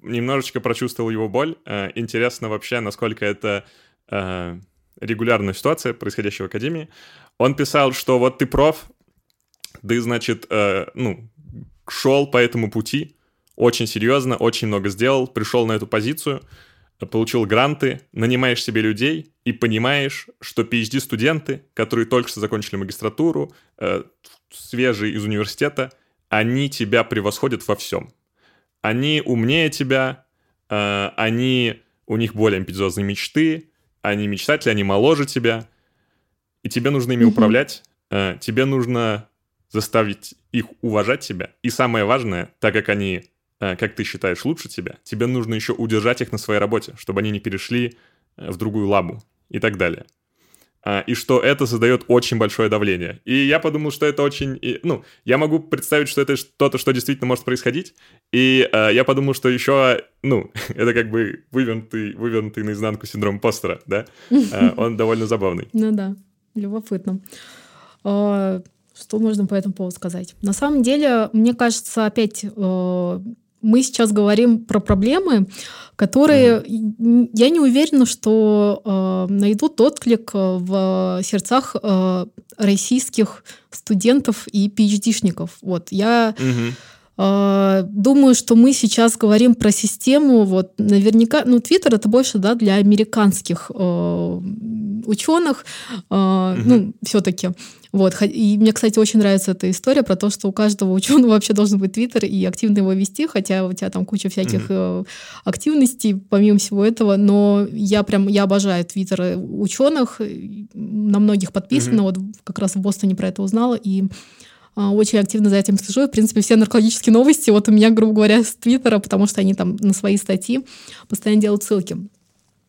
немножечко прочувствовал его боль. Э, интересно вообще, насколько это э, регулярная ситуация, происходящая в Академии. Он писал, что вот ты проф, ты, значит, э, ну, шел по этому пути, очень серьезно, очень много сделал, пришел на эту позицию, получил гранты, нанимаешь себе людей и понимаешь, что PhD-студенты, которые только что закончили магистратуру, свежие из университета, они тебя превосходят во всем. Они умнее тебя, э, они, у них более амбициозные мечты, они мечтатели, они моложе тебя, и тебе нужно ими управлять, э, тебе нужно заставить их уважать тебя. И самое важное, так как они Э, как ты считаешь, лучше тебя, тебе нужно еще удержать их на своей работе, чтобы они не перешли в другую лабу и так далее. А, и что это создает очень большое давление. И я подумал, что это очень... Ну, я могу представить, что это что-то, что действительно может происходить. И э, я подумал, что еще, ну, это как бы вывернутый, вывернутый наизнанку синдром постера, да? Он довольно забавный.
Ну да, любопытно. А, что можно по этому поводу сказать? На самом деле, мне кажется, опять мы сейчас говорим про проблемы, которые mm-hmm. я не уверена, что э, найдут отклик э, в сердцах э, российских студентов и PhD-шников. Вот я mm-hmm. Э, думаю, что мы сейчас говорим про систему. Вот наверняка, ну Твиттер это больше да для американских э, ученых, э, mm-hmm. ну все-таки. Вот. И мне, кстати, очень нравится эта история про то, что у каждого ученого вообще должен быть твиттер и активно его вести, хотя у тебя там куча всяких mm-hmm. активностей помимо всего этого, но я прям, я обожаю твиттеры ученых, на многих подписано, mm-hmm. вот как раз в Бостоне про это узнала, и очень активно за этим слежу. В принципе, все наркологические новости вот у меня, грубо говоря, с Твиттера, потому что они там на свои статьи постоянно делают ссылки.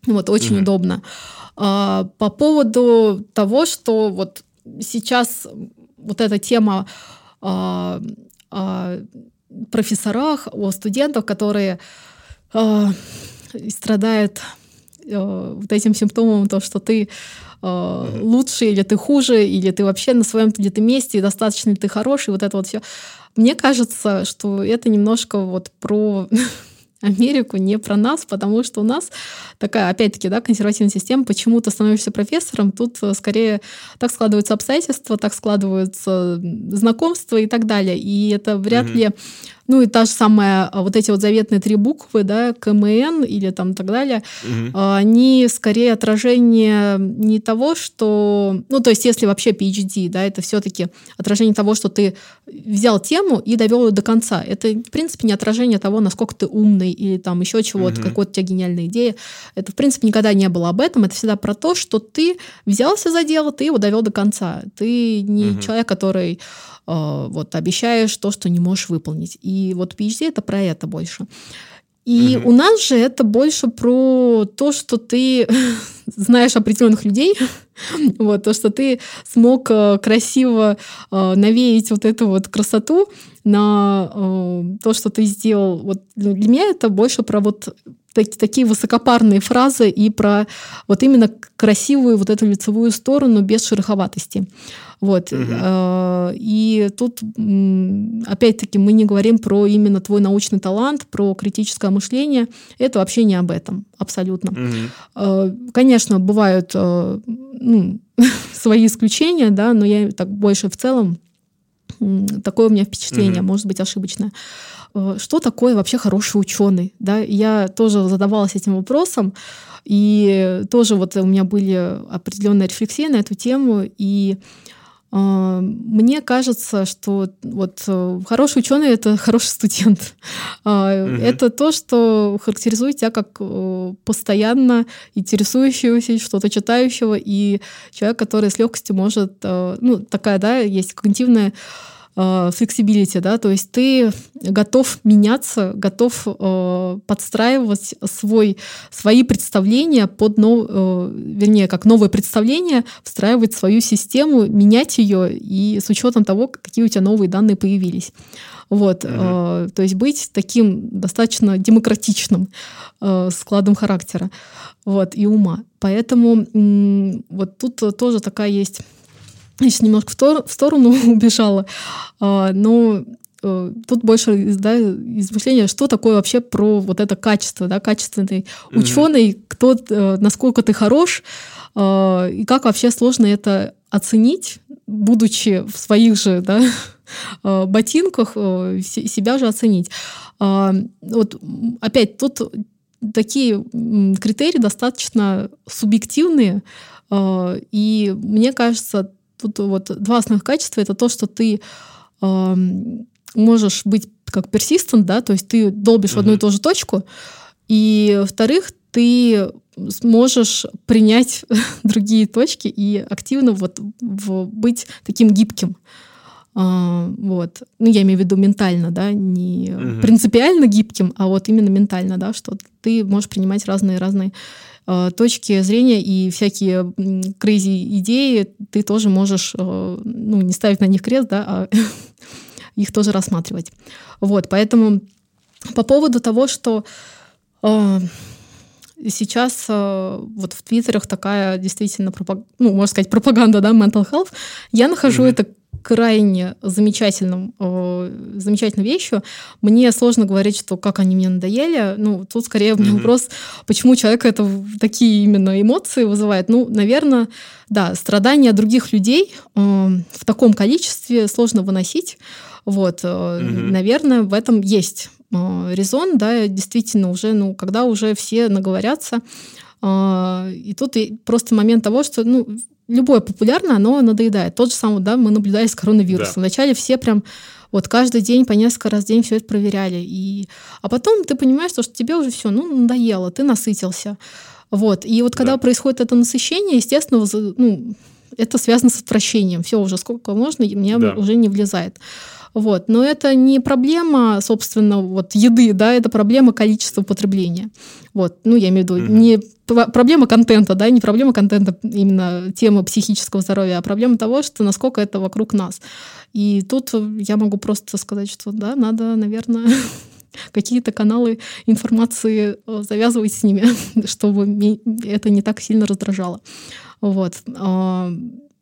Вот, очень mm-hmm. удобно. А, по поводу того, что вот сейчас вот эта тема о, о профессорах, о студентах, которые э, страдают э, вот этим симптомом, то, что ты э, лучше или ты хуже, или ты вообще на своем где-то месте, достаточно ли ты хороший, вот это вот все. Мне кажется, что это немножко вот про Америку, не про нас, потому что у нас такая, опять-таки, да, консервативная система. Почему ты становишься профессором? Тут э, скорее так складываются обстоятельства, так складываются знакомства и так далее. И это вряд mm-hmm. ли ну и та же самая, а, вот эти вот заветные три буквы, да, КМН или там так далее, угу. они скорее отражение не того, что... Ну, то есть если вообще PhD, да, это все-таки отражение того, что ты взял тему и довел ее до конца. Это, в принципе, не отражение того, насколько ты умный или там еще чего-то, угу. какой-то у тебя гениальная идея. Это, в принципе, никогда не было об этом. Это всегда про то, что ты взялся за дело, ты его довел до конца. Ты не угу. человек, который вот обещаешь то, что не можешь выполнить. И вот PhD это про это больше. И угу. у нас же это больше про то, что ты знаешь определенных людей, вот, то, что ты смог э, красиво э, навеять вот эту вот красоту на э, то, что ты сделал. Вот для меня это больше про вот так, такие высокопарные фразы и про вот именно красивую вот эту лицевую сторону без шероховатости. Вот. Угу. И тут, опять-таки, мы не говорим про именно твой научный талант, про критическое мышление. Это вообще не об этом, абсолютно. Угу. Конечно, бывают э, ну, свои исключения, да, но я так больше в целом такое у меня впечатление, угу. может быть, ошибочное. Что такое вообще хороший ученый? Да? Я тоже задавалась этим вопросом, и тоже вот у меня были определенные рефлексии на эту тему, и а, мне кажется, что вот э, хороший ученый это хороший студент. Угу. Это то, что характеризует тебя как э, постоянно интересующегося, что-то читающего, и человек, который с легкостью может, э, ну, такая, да, есть когнитивная flexibility, да, то есть ты готов меняться, готов э, подстраивать свой, свои представления под, нов, э, вернее, как новое представление, встраивать свою систему, менять ее и с учетом того, какие у тебя новые данные появились. Вот, mm-hmm. э, то есть быть таким достаточно демократичным э, складом характера, вот, и ума. Поэтому м- вот тут тоже такая есть сейчас немножко в, тор- в сторону убежала, а, но э, тут больше да, измышления, что такое вообще про вот это качество, да, качественный mm-hmm. ученый, кто, э, насколько ты хорош, э, и как вообще сложно это оценить, будучи в своих же да, э, ботинках, себя же оценить. Э, вот опять тут такие критерии достаточно субъективные, и мне кажется, тут вот два основных качества это то, что ты э, можешь быть как персистент, да, то есть ты долбишь mm-hmm. в одну и ту же точку, и во-вторых, ты сможешь принять другие точки и активно вот в, быть таким гибким. А, вот. Ну, я имею в виду ментально, да, не угу. принципиально гибким, а вот именно ментально, да, что ты можешь принимать разные-разные э, точки зрения и всякие крейзи идеи ты тоже можешь, э, ну, не ставить на них крест, да, а их тоже рассматривать. Вот, поэтому по поводу того, что э, сейчас э, вот в твиттерах такая действительно, пропаг... ну, можно сказать, пропаганда, да, mental health, я нахожу mm-hmm. это крайне замечательным, э, замечательной вещью. Мне сложно говорить, что как они мне надоели. Ну, тут скорее mm-hmm. вопрос, почему человек это такие именно эмоции вызывает. Ну, наверное, да, страдания других людей э, в таком количестве сложно выносить. Вот, э, mm-hmm. наверное, в этом есть э, резон, да, действительно уже, ну, когда уже все наговорятся, э, и тут просто момент того, что, ну, любое популярное, оно надоедает. Тот же самый, да, мы наблюдали с коронавирусом. Да. Вначале все прям вот каждый день по несколько раз в день все это проверяли. И... А потом ты понимаешь, что тебе уже все, ну, надоело, ты насытился. Вот. И вот когда да. происходит это насыщение, естественно, ну, это связано с отвращением. Все уже сколько можно, мне да. уже не влезает. Вот. Но это не проблема, собственно, вот еды, да, это проблема количества потребления. Вот. Ну, я имею в виду, mm-hmm. не проблема контента, да, не проблема контента именно темы психического здоровья, а проблема того, что насколько это вокруг нас. И тут я могу просто сказать, что да, надо, наверное, какие-то каналы информации э, завязывать с ними, чтобы это не так сильно раздражало. Вот.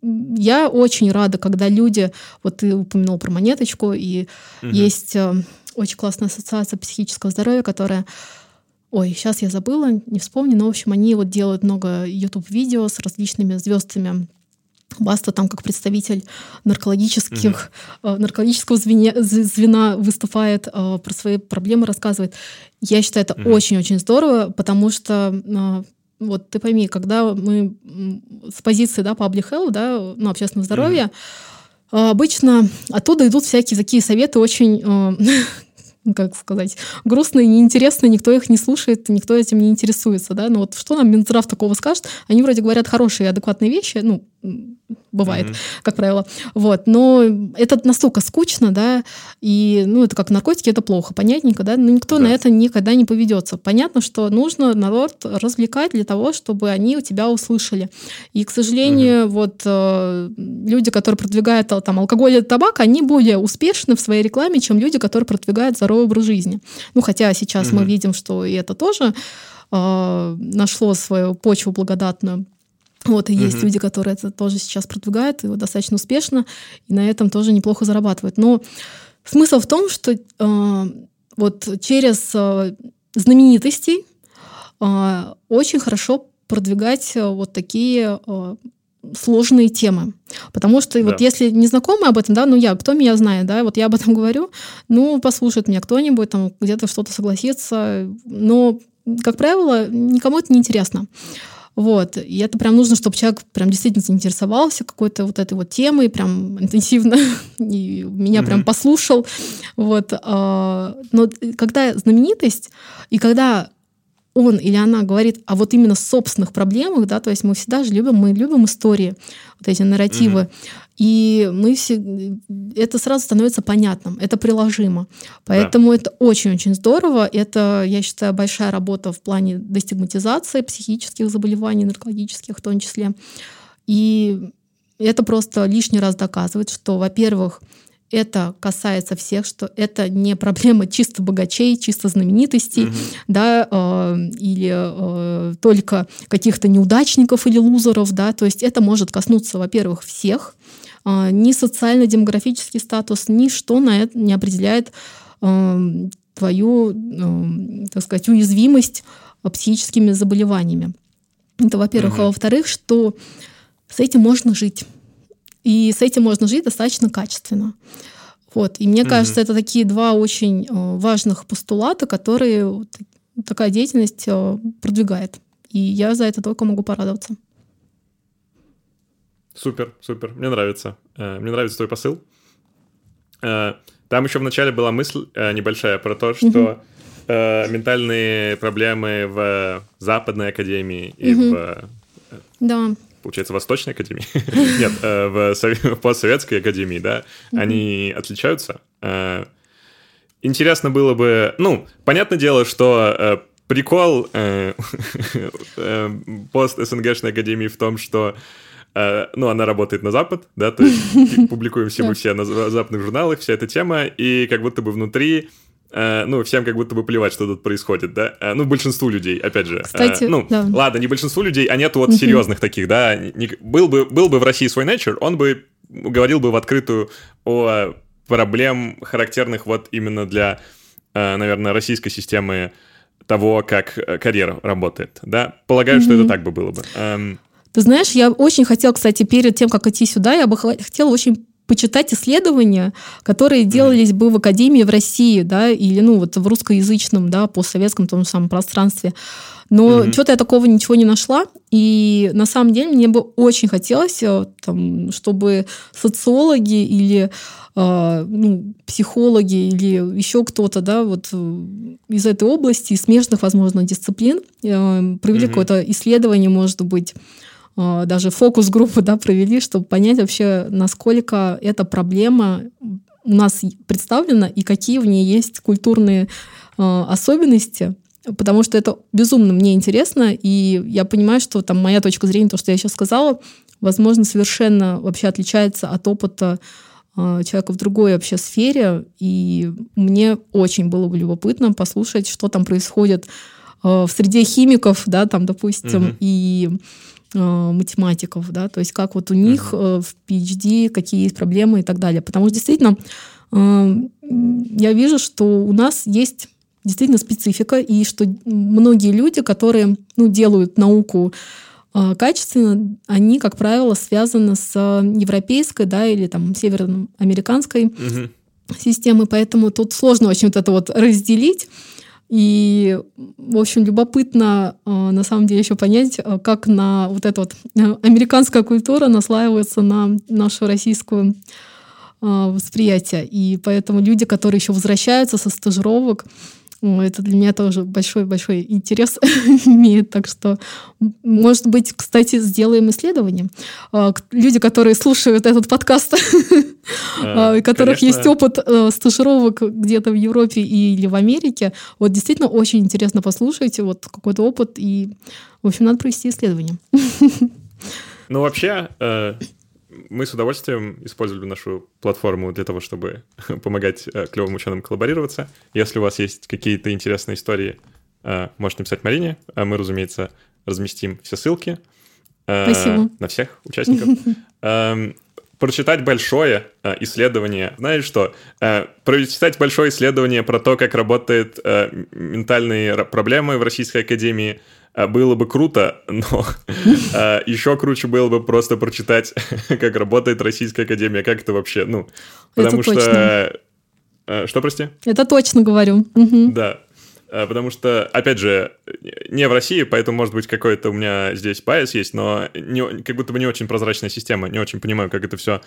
Я очень рада, когда люди, вот ты упомянул про монеточку, и угу. есть э, очень классная ассоциация психического здоровья, которая Ой, сейчас я забыла, не вспомню, но, в общем, они вот делают много YouTube-видео с различными звездами Баста там как представитель наркологических, mm-hmm. наркологического звена, звена выступает, э, про свои проблемы рассказывает. Я считаю, это mm-hmm. очень-очень здорово, потому что э, вот ты пойми, когда мы с позиции да, public health, да, ну, общественного здоровья, mm-hmm. обычно оттуда идут всякие такие советы очень э, как сказать, грустные, неинтересные, никто их не слушает, никто этим не интересуется, да, но вот что нам Минздрав такого скажет? Они вроде говорят хорошие, адекватные вещи, ну, бывает, mm-hmm. как правило. Вот. Но это настолько скучно, да, и, ну, это как наркотики, это плохо, понятненько, да, но никто да. на это никогда не поведется. Понятно, что нужно народ развлекать для того, чтобы они у тебя услышали. И, к сожалению, mm-hmm. вот э, люди, которые продвигают э, там алкоголь и табак, они более успешны в своей рекламе, чем люди, которые продвигают здоровый образ жизни. Ну, хотя сейчас mm-hmm. мы видим, что и это тоже э, нашло свою почву благодатную. Вот, и есть mm-hmm. люди, которые это тоже сейчас продвигают, и вот достаточно успешно, и на этом тоже неплохо зарабатывают. Но смысл в том, что э, вот через э, знаменитостей э, очень хорошо продвигать э, вот такие э, сложные темы. Потому что да. вот если не знакомы об этом, да, ну я, кто меня знает, да, вот я об этом говорю, ну, послушает меня кто-нибудь, там где-то что-то согласится, но, как правило, никому это не интересно. Вот. И это прям нужно, чтобы человек прям действительно заинтересовался какой-то вот этой вот темой, прям интенсивно и меня mm-hmm. прям послушал. Вот. А, но когда знаменитость, и когда он или она говорит о вот именно собственных проблемах, да, то есть мы всегда же любим, мы любим истории, вот эти нарративы, mm-hmm. и мы все, это сразу становится понятным, это приложимо. Поэтому да. это очень-очень здорово, это, я считаю, большая работа в плане дестигматизации психических заболеваний, наркологических в том числе. И это просто лишний раз доказывает, что, во-первых, это касается всех, что это не проблема чисто богачей, чисто знаменитостей, угу. да, э, или э, только каких-то неудачников или лузеров, да, то есть это может коснуться, во-первых, всех, э, ни социально-демографический статус, ничто на это не определяет э, твою, э, так сказать, уязвимость психическими заболеваниями. Это, во-первых. Угу. А во-вторых, что с этим можно жить. И с этим можно жить достаточно качественно. Вот. И мне mm-hmm. кажется, это такие два очень э, важных постулата, которые такая деятельность продвигает. И я за это только могу порадоваться.
Супер, супер. Мне нравится. Мне нравится твой посыл. Там еще вначале была мысль небольшая про то, что ментальные проблемы в Западной Академии и в
да
получается, Восточной Академии, нет, э, в постсоветской Академии, да, они отличаются. Э, интересно было бы, ну, понятное дело, что э, прикол пост-СНГшной Академии в том, что ну, она работает на Запад, да, то есть публикуемся мы все на западных журналах, вся эта тема, и как будто бы внутри ну, всем как будто бы плевать, что тут происходит, да? Э, ну, большинству людей, опять же. Э,
Кстати,
ну,
да.
ладно, не большинству людей, а нет вот угу. серьезных таких, да? Был, бы, был бы в России свой Nature, он бы говорил бы в открытую о проблем, характерных вот именно для, наверное, российской системы того, как карьера работает, да? Полагаю, угу. что это так бы было бы. Эм,
Ты знаешь, я очень хотела, кстати, перед тем, как идти сюда, я бы хотела очень почитать исследования, которые делались бы в академии в России, да, или ну вот в русскоязычном, да, постсоветском том же самом пространстве. Но mm-hmm. что-то я такого ничего не нашла. И на самом деле мне бы очень хотелось, э, там, чтобы социологи или э, ну, психологи или еще кто-то, да, вот э, из этой области, смежных, возможно, дисциплин э, провели mm-hmm. какое-то исследование, может быть, даже фокус-группу да, провели, чтобы понять вообще, насколько эта проблема у нас представлена и какие в ней есть культурные а, особенности, потому что это безумно мне интересно, и я понимаю, что там моя точка зрения, то, что я сейчас сказала, возможно, совершенно вообще отличается от опыта а, человека в другой вообще сфере, и мне очень было бы любопытно послушать, что там происходит в среде химиков, да, там, допустим, угу. и Э, математиков, да, то есть как вот у них uh-huh. в PhD какие есть проблемы и так далее. Потому что действительно э, я вижу, что у нас есть действительно специфика, и что многие люди, которые ну, делают науку качественно, они, как правило, связаны с европейской, да, или там североамериканской uh-huh. системой, поэтому тут сложно очень вот это вот разделить. И, в общем, любопытно э, на самом деле еще понять, э, как на вот эта вот э, американская культура наслаивается на нашу российскую восприятие. И поэтому люди, которые еще возвращаются со стажировок, это для меня тоже большой-большой интерес имеет. Так что, может быть, кстати, сделаем исследование. А, люди, которые слушают этот подкаст, а, у которых есть опыт э, стажировок где-то в Европе или в Америке, вот действительно очень интересно послушать вот какой-то опыт. И, в общем, надо провести исследование.
Ну, вообще, э, мы с удовольствием использовали нашу платформу для того, чтобы помогать э, клевым ученым коллаборироваться. Если у вас есть какие-то интересные истории, э, можете написать Марине. А мы, разумеется, разместим все ссылки
э, Спасибо.
на всех участников. Эм, прочитать большое исследование. Знаешь что? Прочитать большое исследование про то, как работают ментальные проблемы в Российской Академии – было бы круто, но а, еще круче было бы просто прочитать, как работает Российская Академия, как это вообще, ну, потому это что... Точно. Что, прости?
Это точно говорю.
Да, потому что, опять же, не в России, поэтому, может быть, какой-то у меня здесь байс есть, но не, как будто бы не очень прозрачная система, не очень понимаю, как это все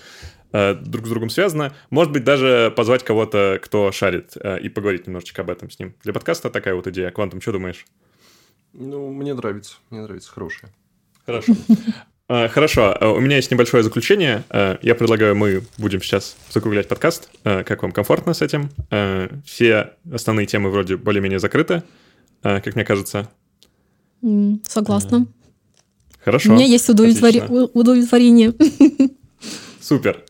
э, друг с другом связано. Может быть, даже позвать кого-то, кто шарит, э, и поговорить немножечко об этом с ним. Для подкаста такая вот идея. Квантум, что думаешь?
Ну, мне нравится. Мне нравится. Хорошая.
Хорошо. А, хорошо, а, у меня есть небольшое заключение. А, я предлагаю, мы будем сейчас закруглять подкаст. Как вам комфортно с этим? Все основные темы вроде более-менее закрыты, как мне кажется.
Согласна.
Хорошо.
У меня есть удовлетвор... удовлетворение.
Супер.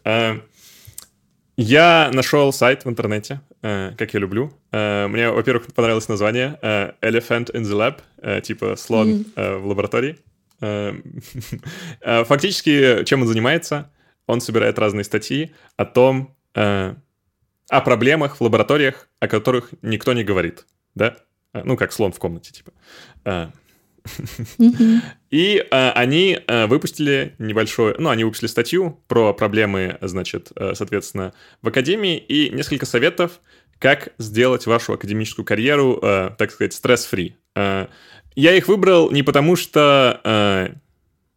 Я нашел сайт в интернете, э, как я люблю. Э, мне, во-первых, понравилось название э, Elephant in the Lab, э, типа слон э, в лаборатории. Э, э, фактически, чем он занимается? Он собирает разные статьи о том, э, о проблемах в лабораториях, о которых никто не говорит, да? Э, ну, как слон в комнате, типа. И э, они э, выпустили небольшое, ну, они выпустили статью про проблемы, значит, э, соответственно, в Академии и несколько советов, как сделать вашу академическую карьеру, э, так сказать, стресс-фри. Э, я их выбрал не потому, что э,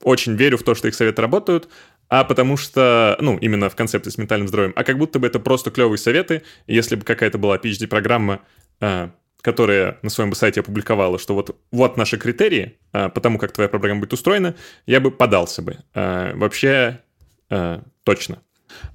очень верю в то, что их советы работают, а потому что, ну, именно в концепции с ментальным здоровьем, а как будто бы это просто клевые советы, если бы какая-то была PhD-программа, э, которая на своем сайте опубликовала, что вот, вот наши критерии, э, по тому, как твоя программа будет устроена, я бы подался бы. Э, вообще, э, точно.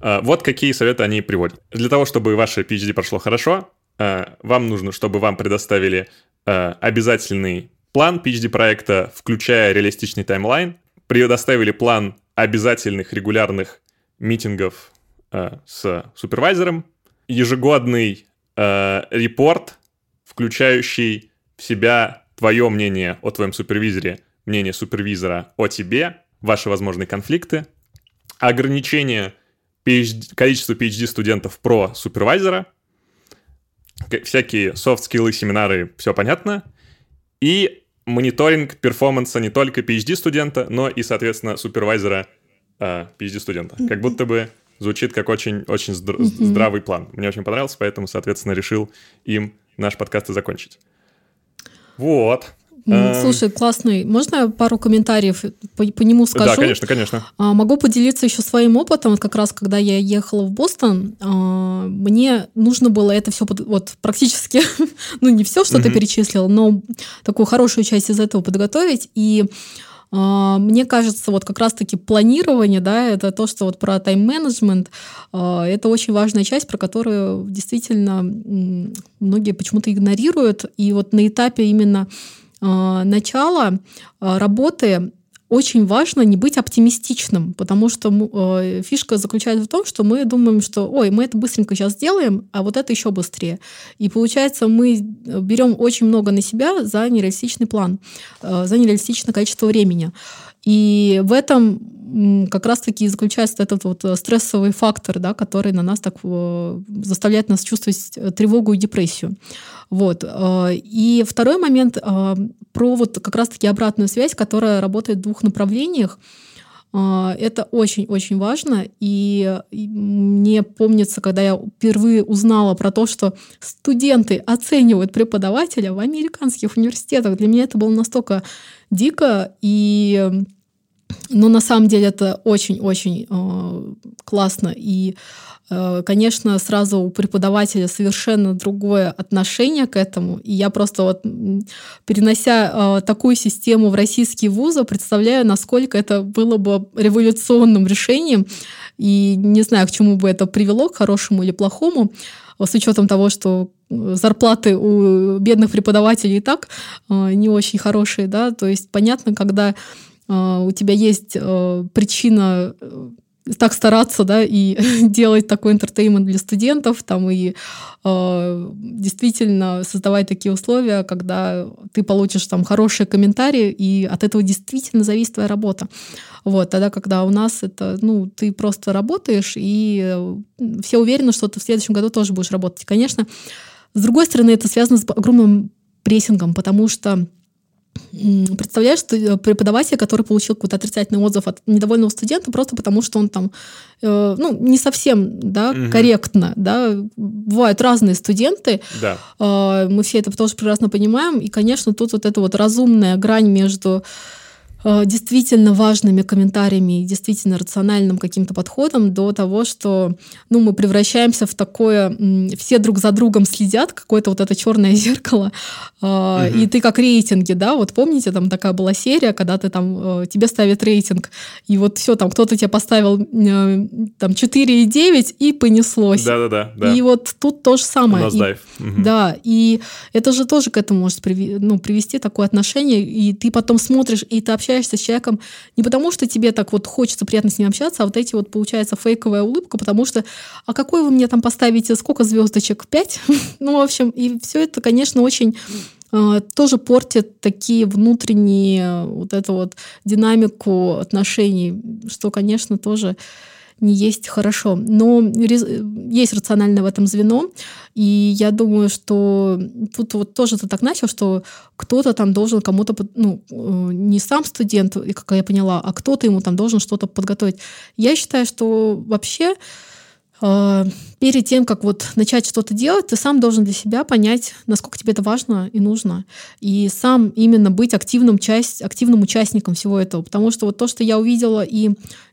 Э, вот какие советы они приводят. Для того, чтобы ваше PhD прошло хорошо, вам нужно, чтобы вам предоставили обязательный план PhD-проекта, включая реалистичный таймлайн, предоставили план обязательных регулярных митингов с супервайзером, ежегодный репорт, включающий в себя твое мнение о твоем супервизоре, мнение супервизора о тебе, ваши возможные конфликты, ограничение PhD, количества PhD-студентов про супервайзера, всякие софт-скиллы, семинары, все понятно, и мониторинг перформанса не только PhD-студента, но и, соответственно, супервайзера э, PhD-студента. Как будто бы звучит как очень-очень здр- здравый план. Мне очень понравился, поэтому, соответственно, решил им наш подкаст и закончить. Вот.
Эм. Слушай, классный. Можно я пару комментариев по, по нему скажу?
Да, конечно, конечно.
А, могу поделиться еще своим опытом. Вот как раз, когда я ехала в Бостон, а, мне нужно было это все под, вот практически, ну не все, что mm-hmm. ты перечислил, но такую хорошую часть из этого подготовить. И мне кажется, вот как раз-таки планирование, да, это то, что вот про тайм-менеджмент, это очень важная часть, про которую действительно многие почему-то игнорируют. И вот на этапе именно а, начала а, работы очень важно не быть оптимистичным, потому что э, фишка заключается в том, что мы думаем, что ой, мы это быстренько сейчас сделаем, а вот это еще быстрее. И получается, мы берем очень много на себя за нереалистичный план, э, за нереалистичное количество времени. И в этом как раз-таки и заключается этот вот стрессовый фактор, да, который на нас так э, заставляет нас чувствовать тревогу и депрессию. Вот. Э, и второй момент э, про вот как раз-таки обратную связь, которая работает в двух направлениях. Э, это очень-очень важно. И мне помнится, когда я впервые узнала про то, что студенты оценивают преподавателя в американских университетах, для меня это было настолько дико. И но на самом деле это очень-очень э, классно. И конечно, сразу у преподавателя совершенно другое отношение к этому. И я просто вот, перенося э, такую систему в российские вузы, представляю, насколько это было бы революционным решением. И не знаю, к чему бы это привело, к хорошему или плохому, с учетом того, что зарплаты у бедных преподавателей и так э, не очень хорошие, да, то есть понятно, когда у тебя есть причина так стараться, да, и делать такой интертеймент для студентов, там, и э, действительно создавать такие условия, когда ты получишь там хорошие комментарии, и от этого действительно зависит твоя работа. Вот, тогда, когда у нас это, ну, ты просто работаешь, и все уверены, что ты в следующем году тоже будешь работать. Конечно, с другой стороны, это связано с огромным прессингом, потому что Представляешь, что э, преподаватель, который получил какой-то отрицательный отзыв от недовольного студента, просто потому что он там, э, ну, не совсем, да, угу. корректно, да, бывают разные студенты,
да.
э, мы все это тоже прекрасно понимаем, и, конечно, тут вот эта вот разумная грань между действительно важными комментариями и действительно рациональным каким-то подходом до того, что ну, мы превращаемся в такое, все друг за другом следят, какое-то вот это черное зеркало, угу. и ты как рейтинги, да, вот помните, там такая была серия, когда ты там, э, тебе ставят рейтинг, и вот все, там кто-то тебе поставил там 4,9 и понеслось.
Да-да-да.
И вот тут то же самое.
И,
угу. Да, и это же тоже к этому может приви, ну, привести такое отношение, и ты потом смотришь, и ты общаешься общаешься с человеком не потому, что тебе так вот хочется приятно с ним общаться, а вот эти вот получается фейковая улыбка, потому что, а какой вы мне там поставите, сколько звездочек? Пять? ну, в общем, и все это, конечно, очень э, тоже портит такие внутренние вот эту вот динамику отношений, что, конечно, тоже не есть хорошо. Но есть рациональное в этом звено, и я думаю, что тут вот тоже ты так начал, что кто-то там должен кому-то, ну, э, не сам студент, как я поняла, а кто-то ему там должен что-то подготовить. Я считаю, что вообще э, перед тем, как вот начать что-то делать, ты сам должен для себя понять, насколько тебе это важно и нужно. И сам именно быть активным, часть, активным участником всего этого. Потому что вот то, что я увидела и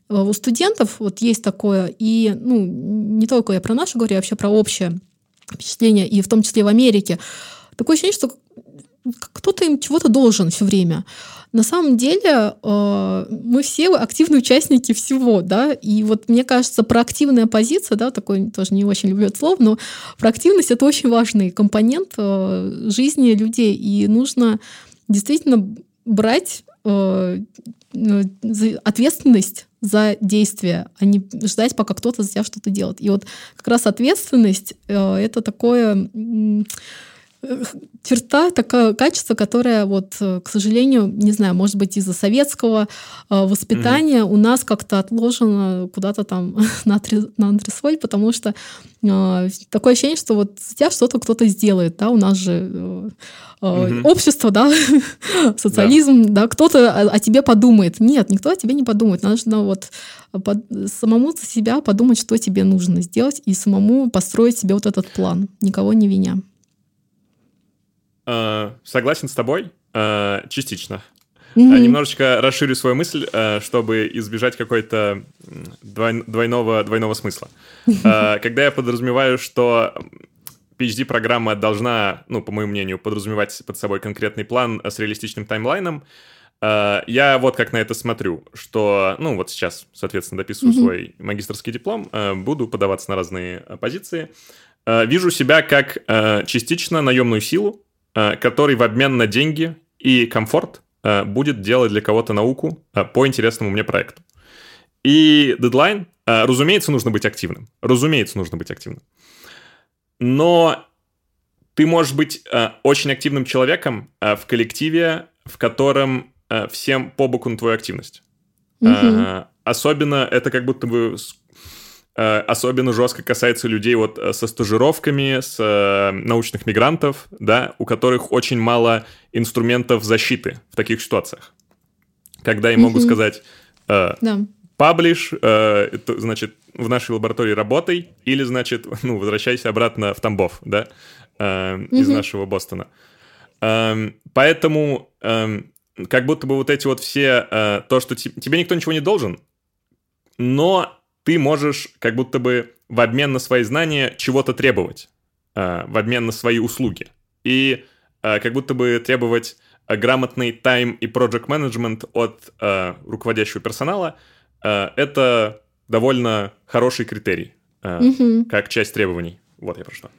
у студентов, вот есть такое, и ну, не только я про нашу говорю, а вообще про общее впечатление, и в том числе в Америке. Такое ощущение, что кто-то им чего-то должен все время. На самом деле э, мы все активные участники всего, да, и вот мне кажется, проактивная позиция, да, такой тоже не очень люблю это слово, но проактивность это очень важный компонент э, жизни людей, и нужно действительно брать э, ответственность за действия, а не ждать, пока кто-то за тебя что-то делает. И вот как раз ответственность это такое черта, такое качество, которое, вот, э, к сожалению, не знаю, может быть, из-за советского э, воспитания mm-hmm. у нас как-то отложено куда-то там на, антрес, на антресоль, потому что э, такое ощущение, что вот за тебя что-то кто-то сделает, да, у нас же э, mm-hmm. общество, да, социализм, да, да кто-то о, о тебе подумает. Нет, никто о тебе не подумает. Нужно вот под, самому за себя подумать, что тебе нужно сделать, и самому построить себе вот этот план, никого не виня.
Э, согласен с тобой, э, частично. Mm-hmm. Немножечко расширю свою мысль, чтобы избежать какой-то двойного, двойного смысла. Когда я подразумеваю, что PhD-программа должна, ну, по моему мнению, подразумевать под собой конкретный план с реалистичным таймлайном, я вот как на это смотрю, что, ну, вот сейчас, соответственно, дописываю mm-hmm. свой магистрский диплом, буду подаваться на разные позиции, вижу себя как частично наемную силу, который в обмен на деньги и комфорт э, будет делать для кого-то науку э, по интересному мне проекту. И дедлайн, разумеется, нужно быть активным. Разумеется, нужно быть активным. Но ты можешь быть очень активным человеком в коллективе, в котором всем по боку на твою активность. Угу. Особенно это как будто бы Э, особенно жестко касается людей вот э, со стажировками, с э, научных мигрантов, да, у которых очень мало инструментов защиты в таких ситуациях. Когда им могут сказать, э, да. паблиш, э, значит, в нашей лаборатории работай, или, значит, ну, возвращайся обратно в Тамбов, да, э, из нашего Бостона. Э, поэтому э, как будто бы вот эти вот все, э, то, что тебе никто ничего не должен, но ты можешь как будто бы в обмен на свои знания чего-то требовать, э, в обмен на свои услуги. И э, как будто бы требовать э, грамотный тайм и project management от руководящего персонала, это довольно хороший критерий, как часть требований. Вот я про что.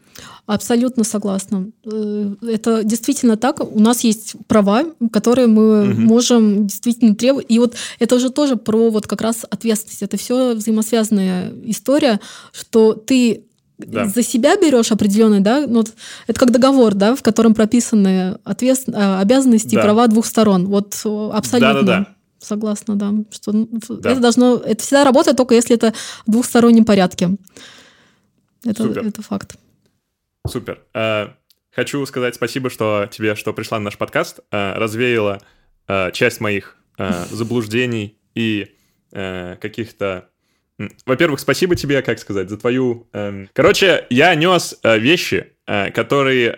Абсолютно согласна. Э, это действительно так. У нас есть права, которые мы угу. можем действительно требовать. И вот это же тоже про вот как раз ответственность. Это все взаимосвязанная история, что ты да. за себя берешь определенный, да, ну, это как договор, да, в котором прописаны ответств... Э, обязанности да. и права двух сторон. Вот э, абсолютно. Да, да, да. Согласна, да. Что да. это должно. Это всегда работает только если это в двухстороннем порядке. Это, это факт.
Супер. Э, хочу сказать спасибо, что тебе, что пришла на наш подкаст, э, развеяла э, часть моих заблуждений и каких-то во-первых, спасибо тебе, как сказать, за твою... Эм... Короче, я нес вещи, которые,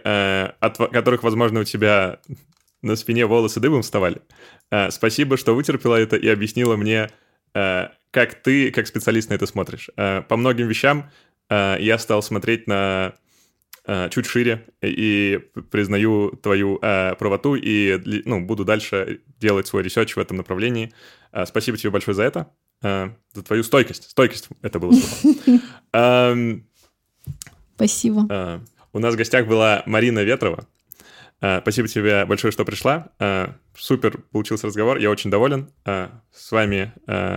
от которых, возможно, у тебя на спине волосы дыбом вставали. Спасибо, что вытерпела это и объяснила мне, как ты, как специалист, на это смотришь. По многим вещам я стал смотреть на чуть шире и признаю твою э, правоту и ну, буду дальше делать свой research в этом направлении. Э, спасибо тебе большое за это, э, за твою стойкость. Стойкость — это было слово.
Эм, спасибо.
Э, у нас в гостях была Марина Ветрова. Э, спасибо тебе большое, что пришла. Супер получился разговор, я очень доволен. С вами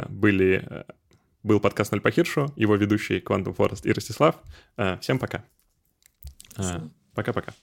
были был подкаст «Ноль по Хиршу», его ведущий Квантум Форест и Ростислав. Всем пока. Пока-пока.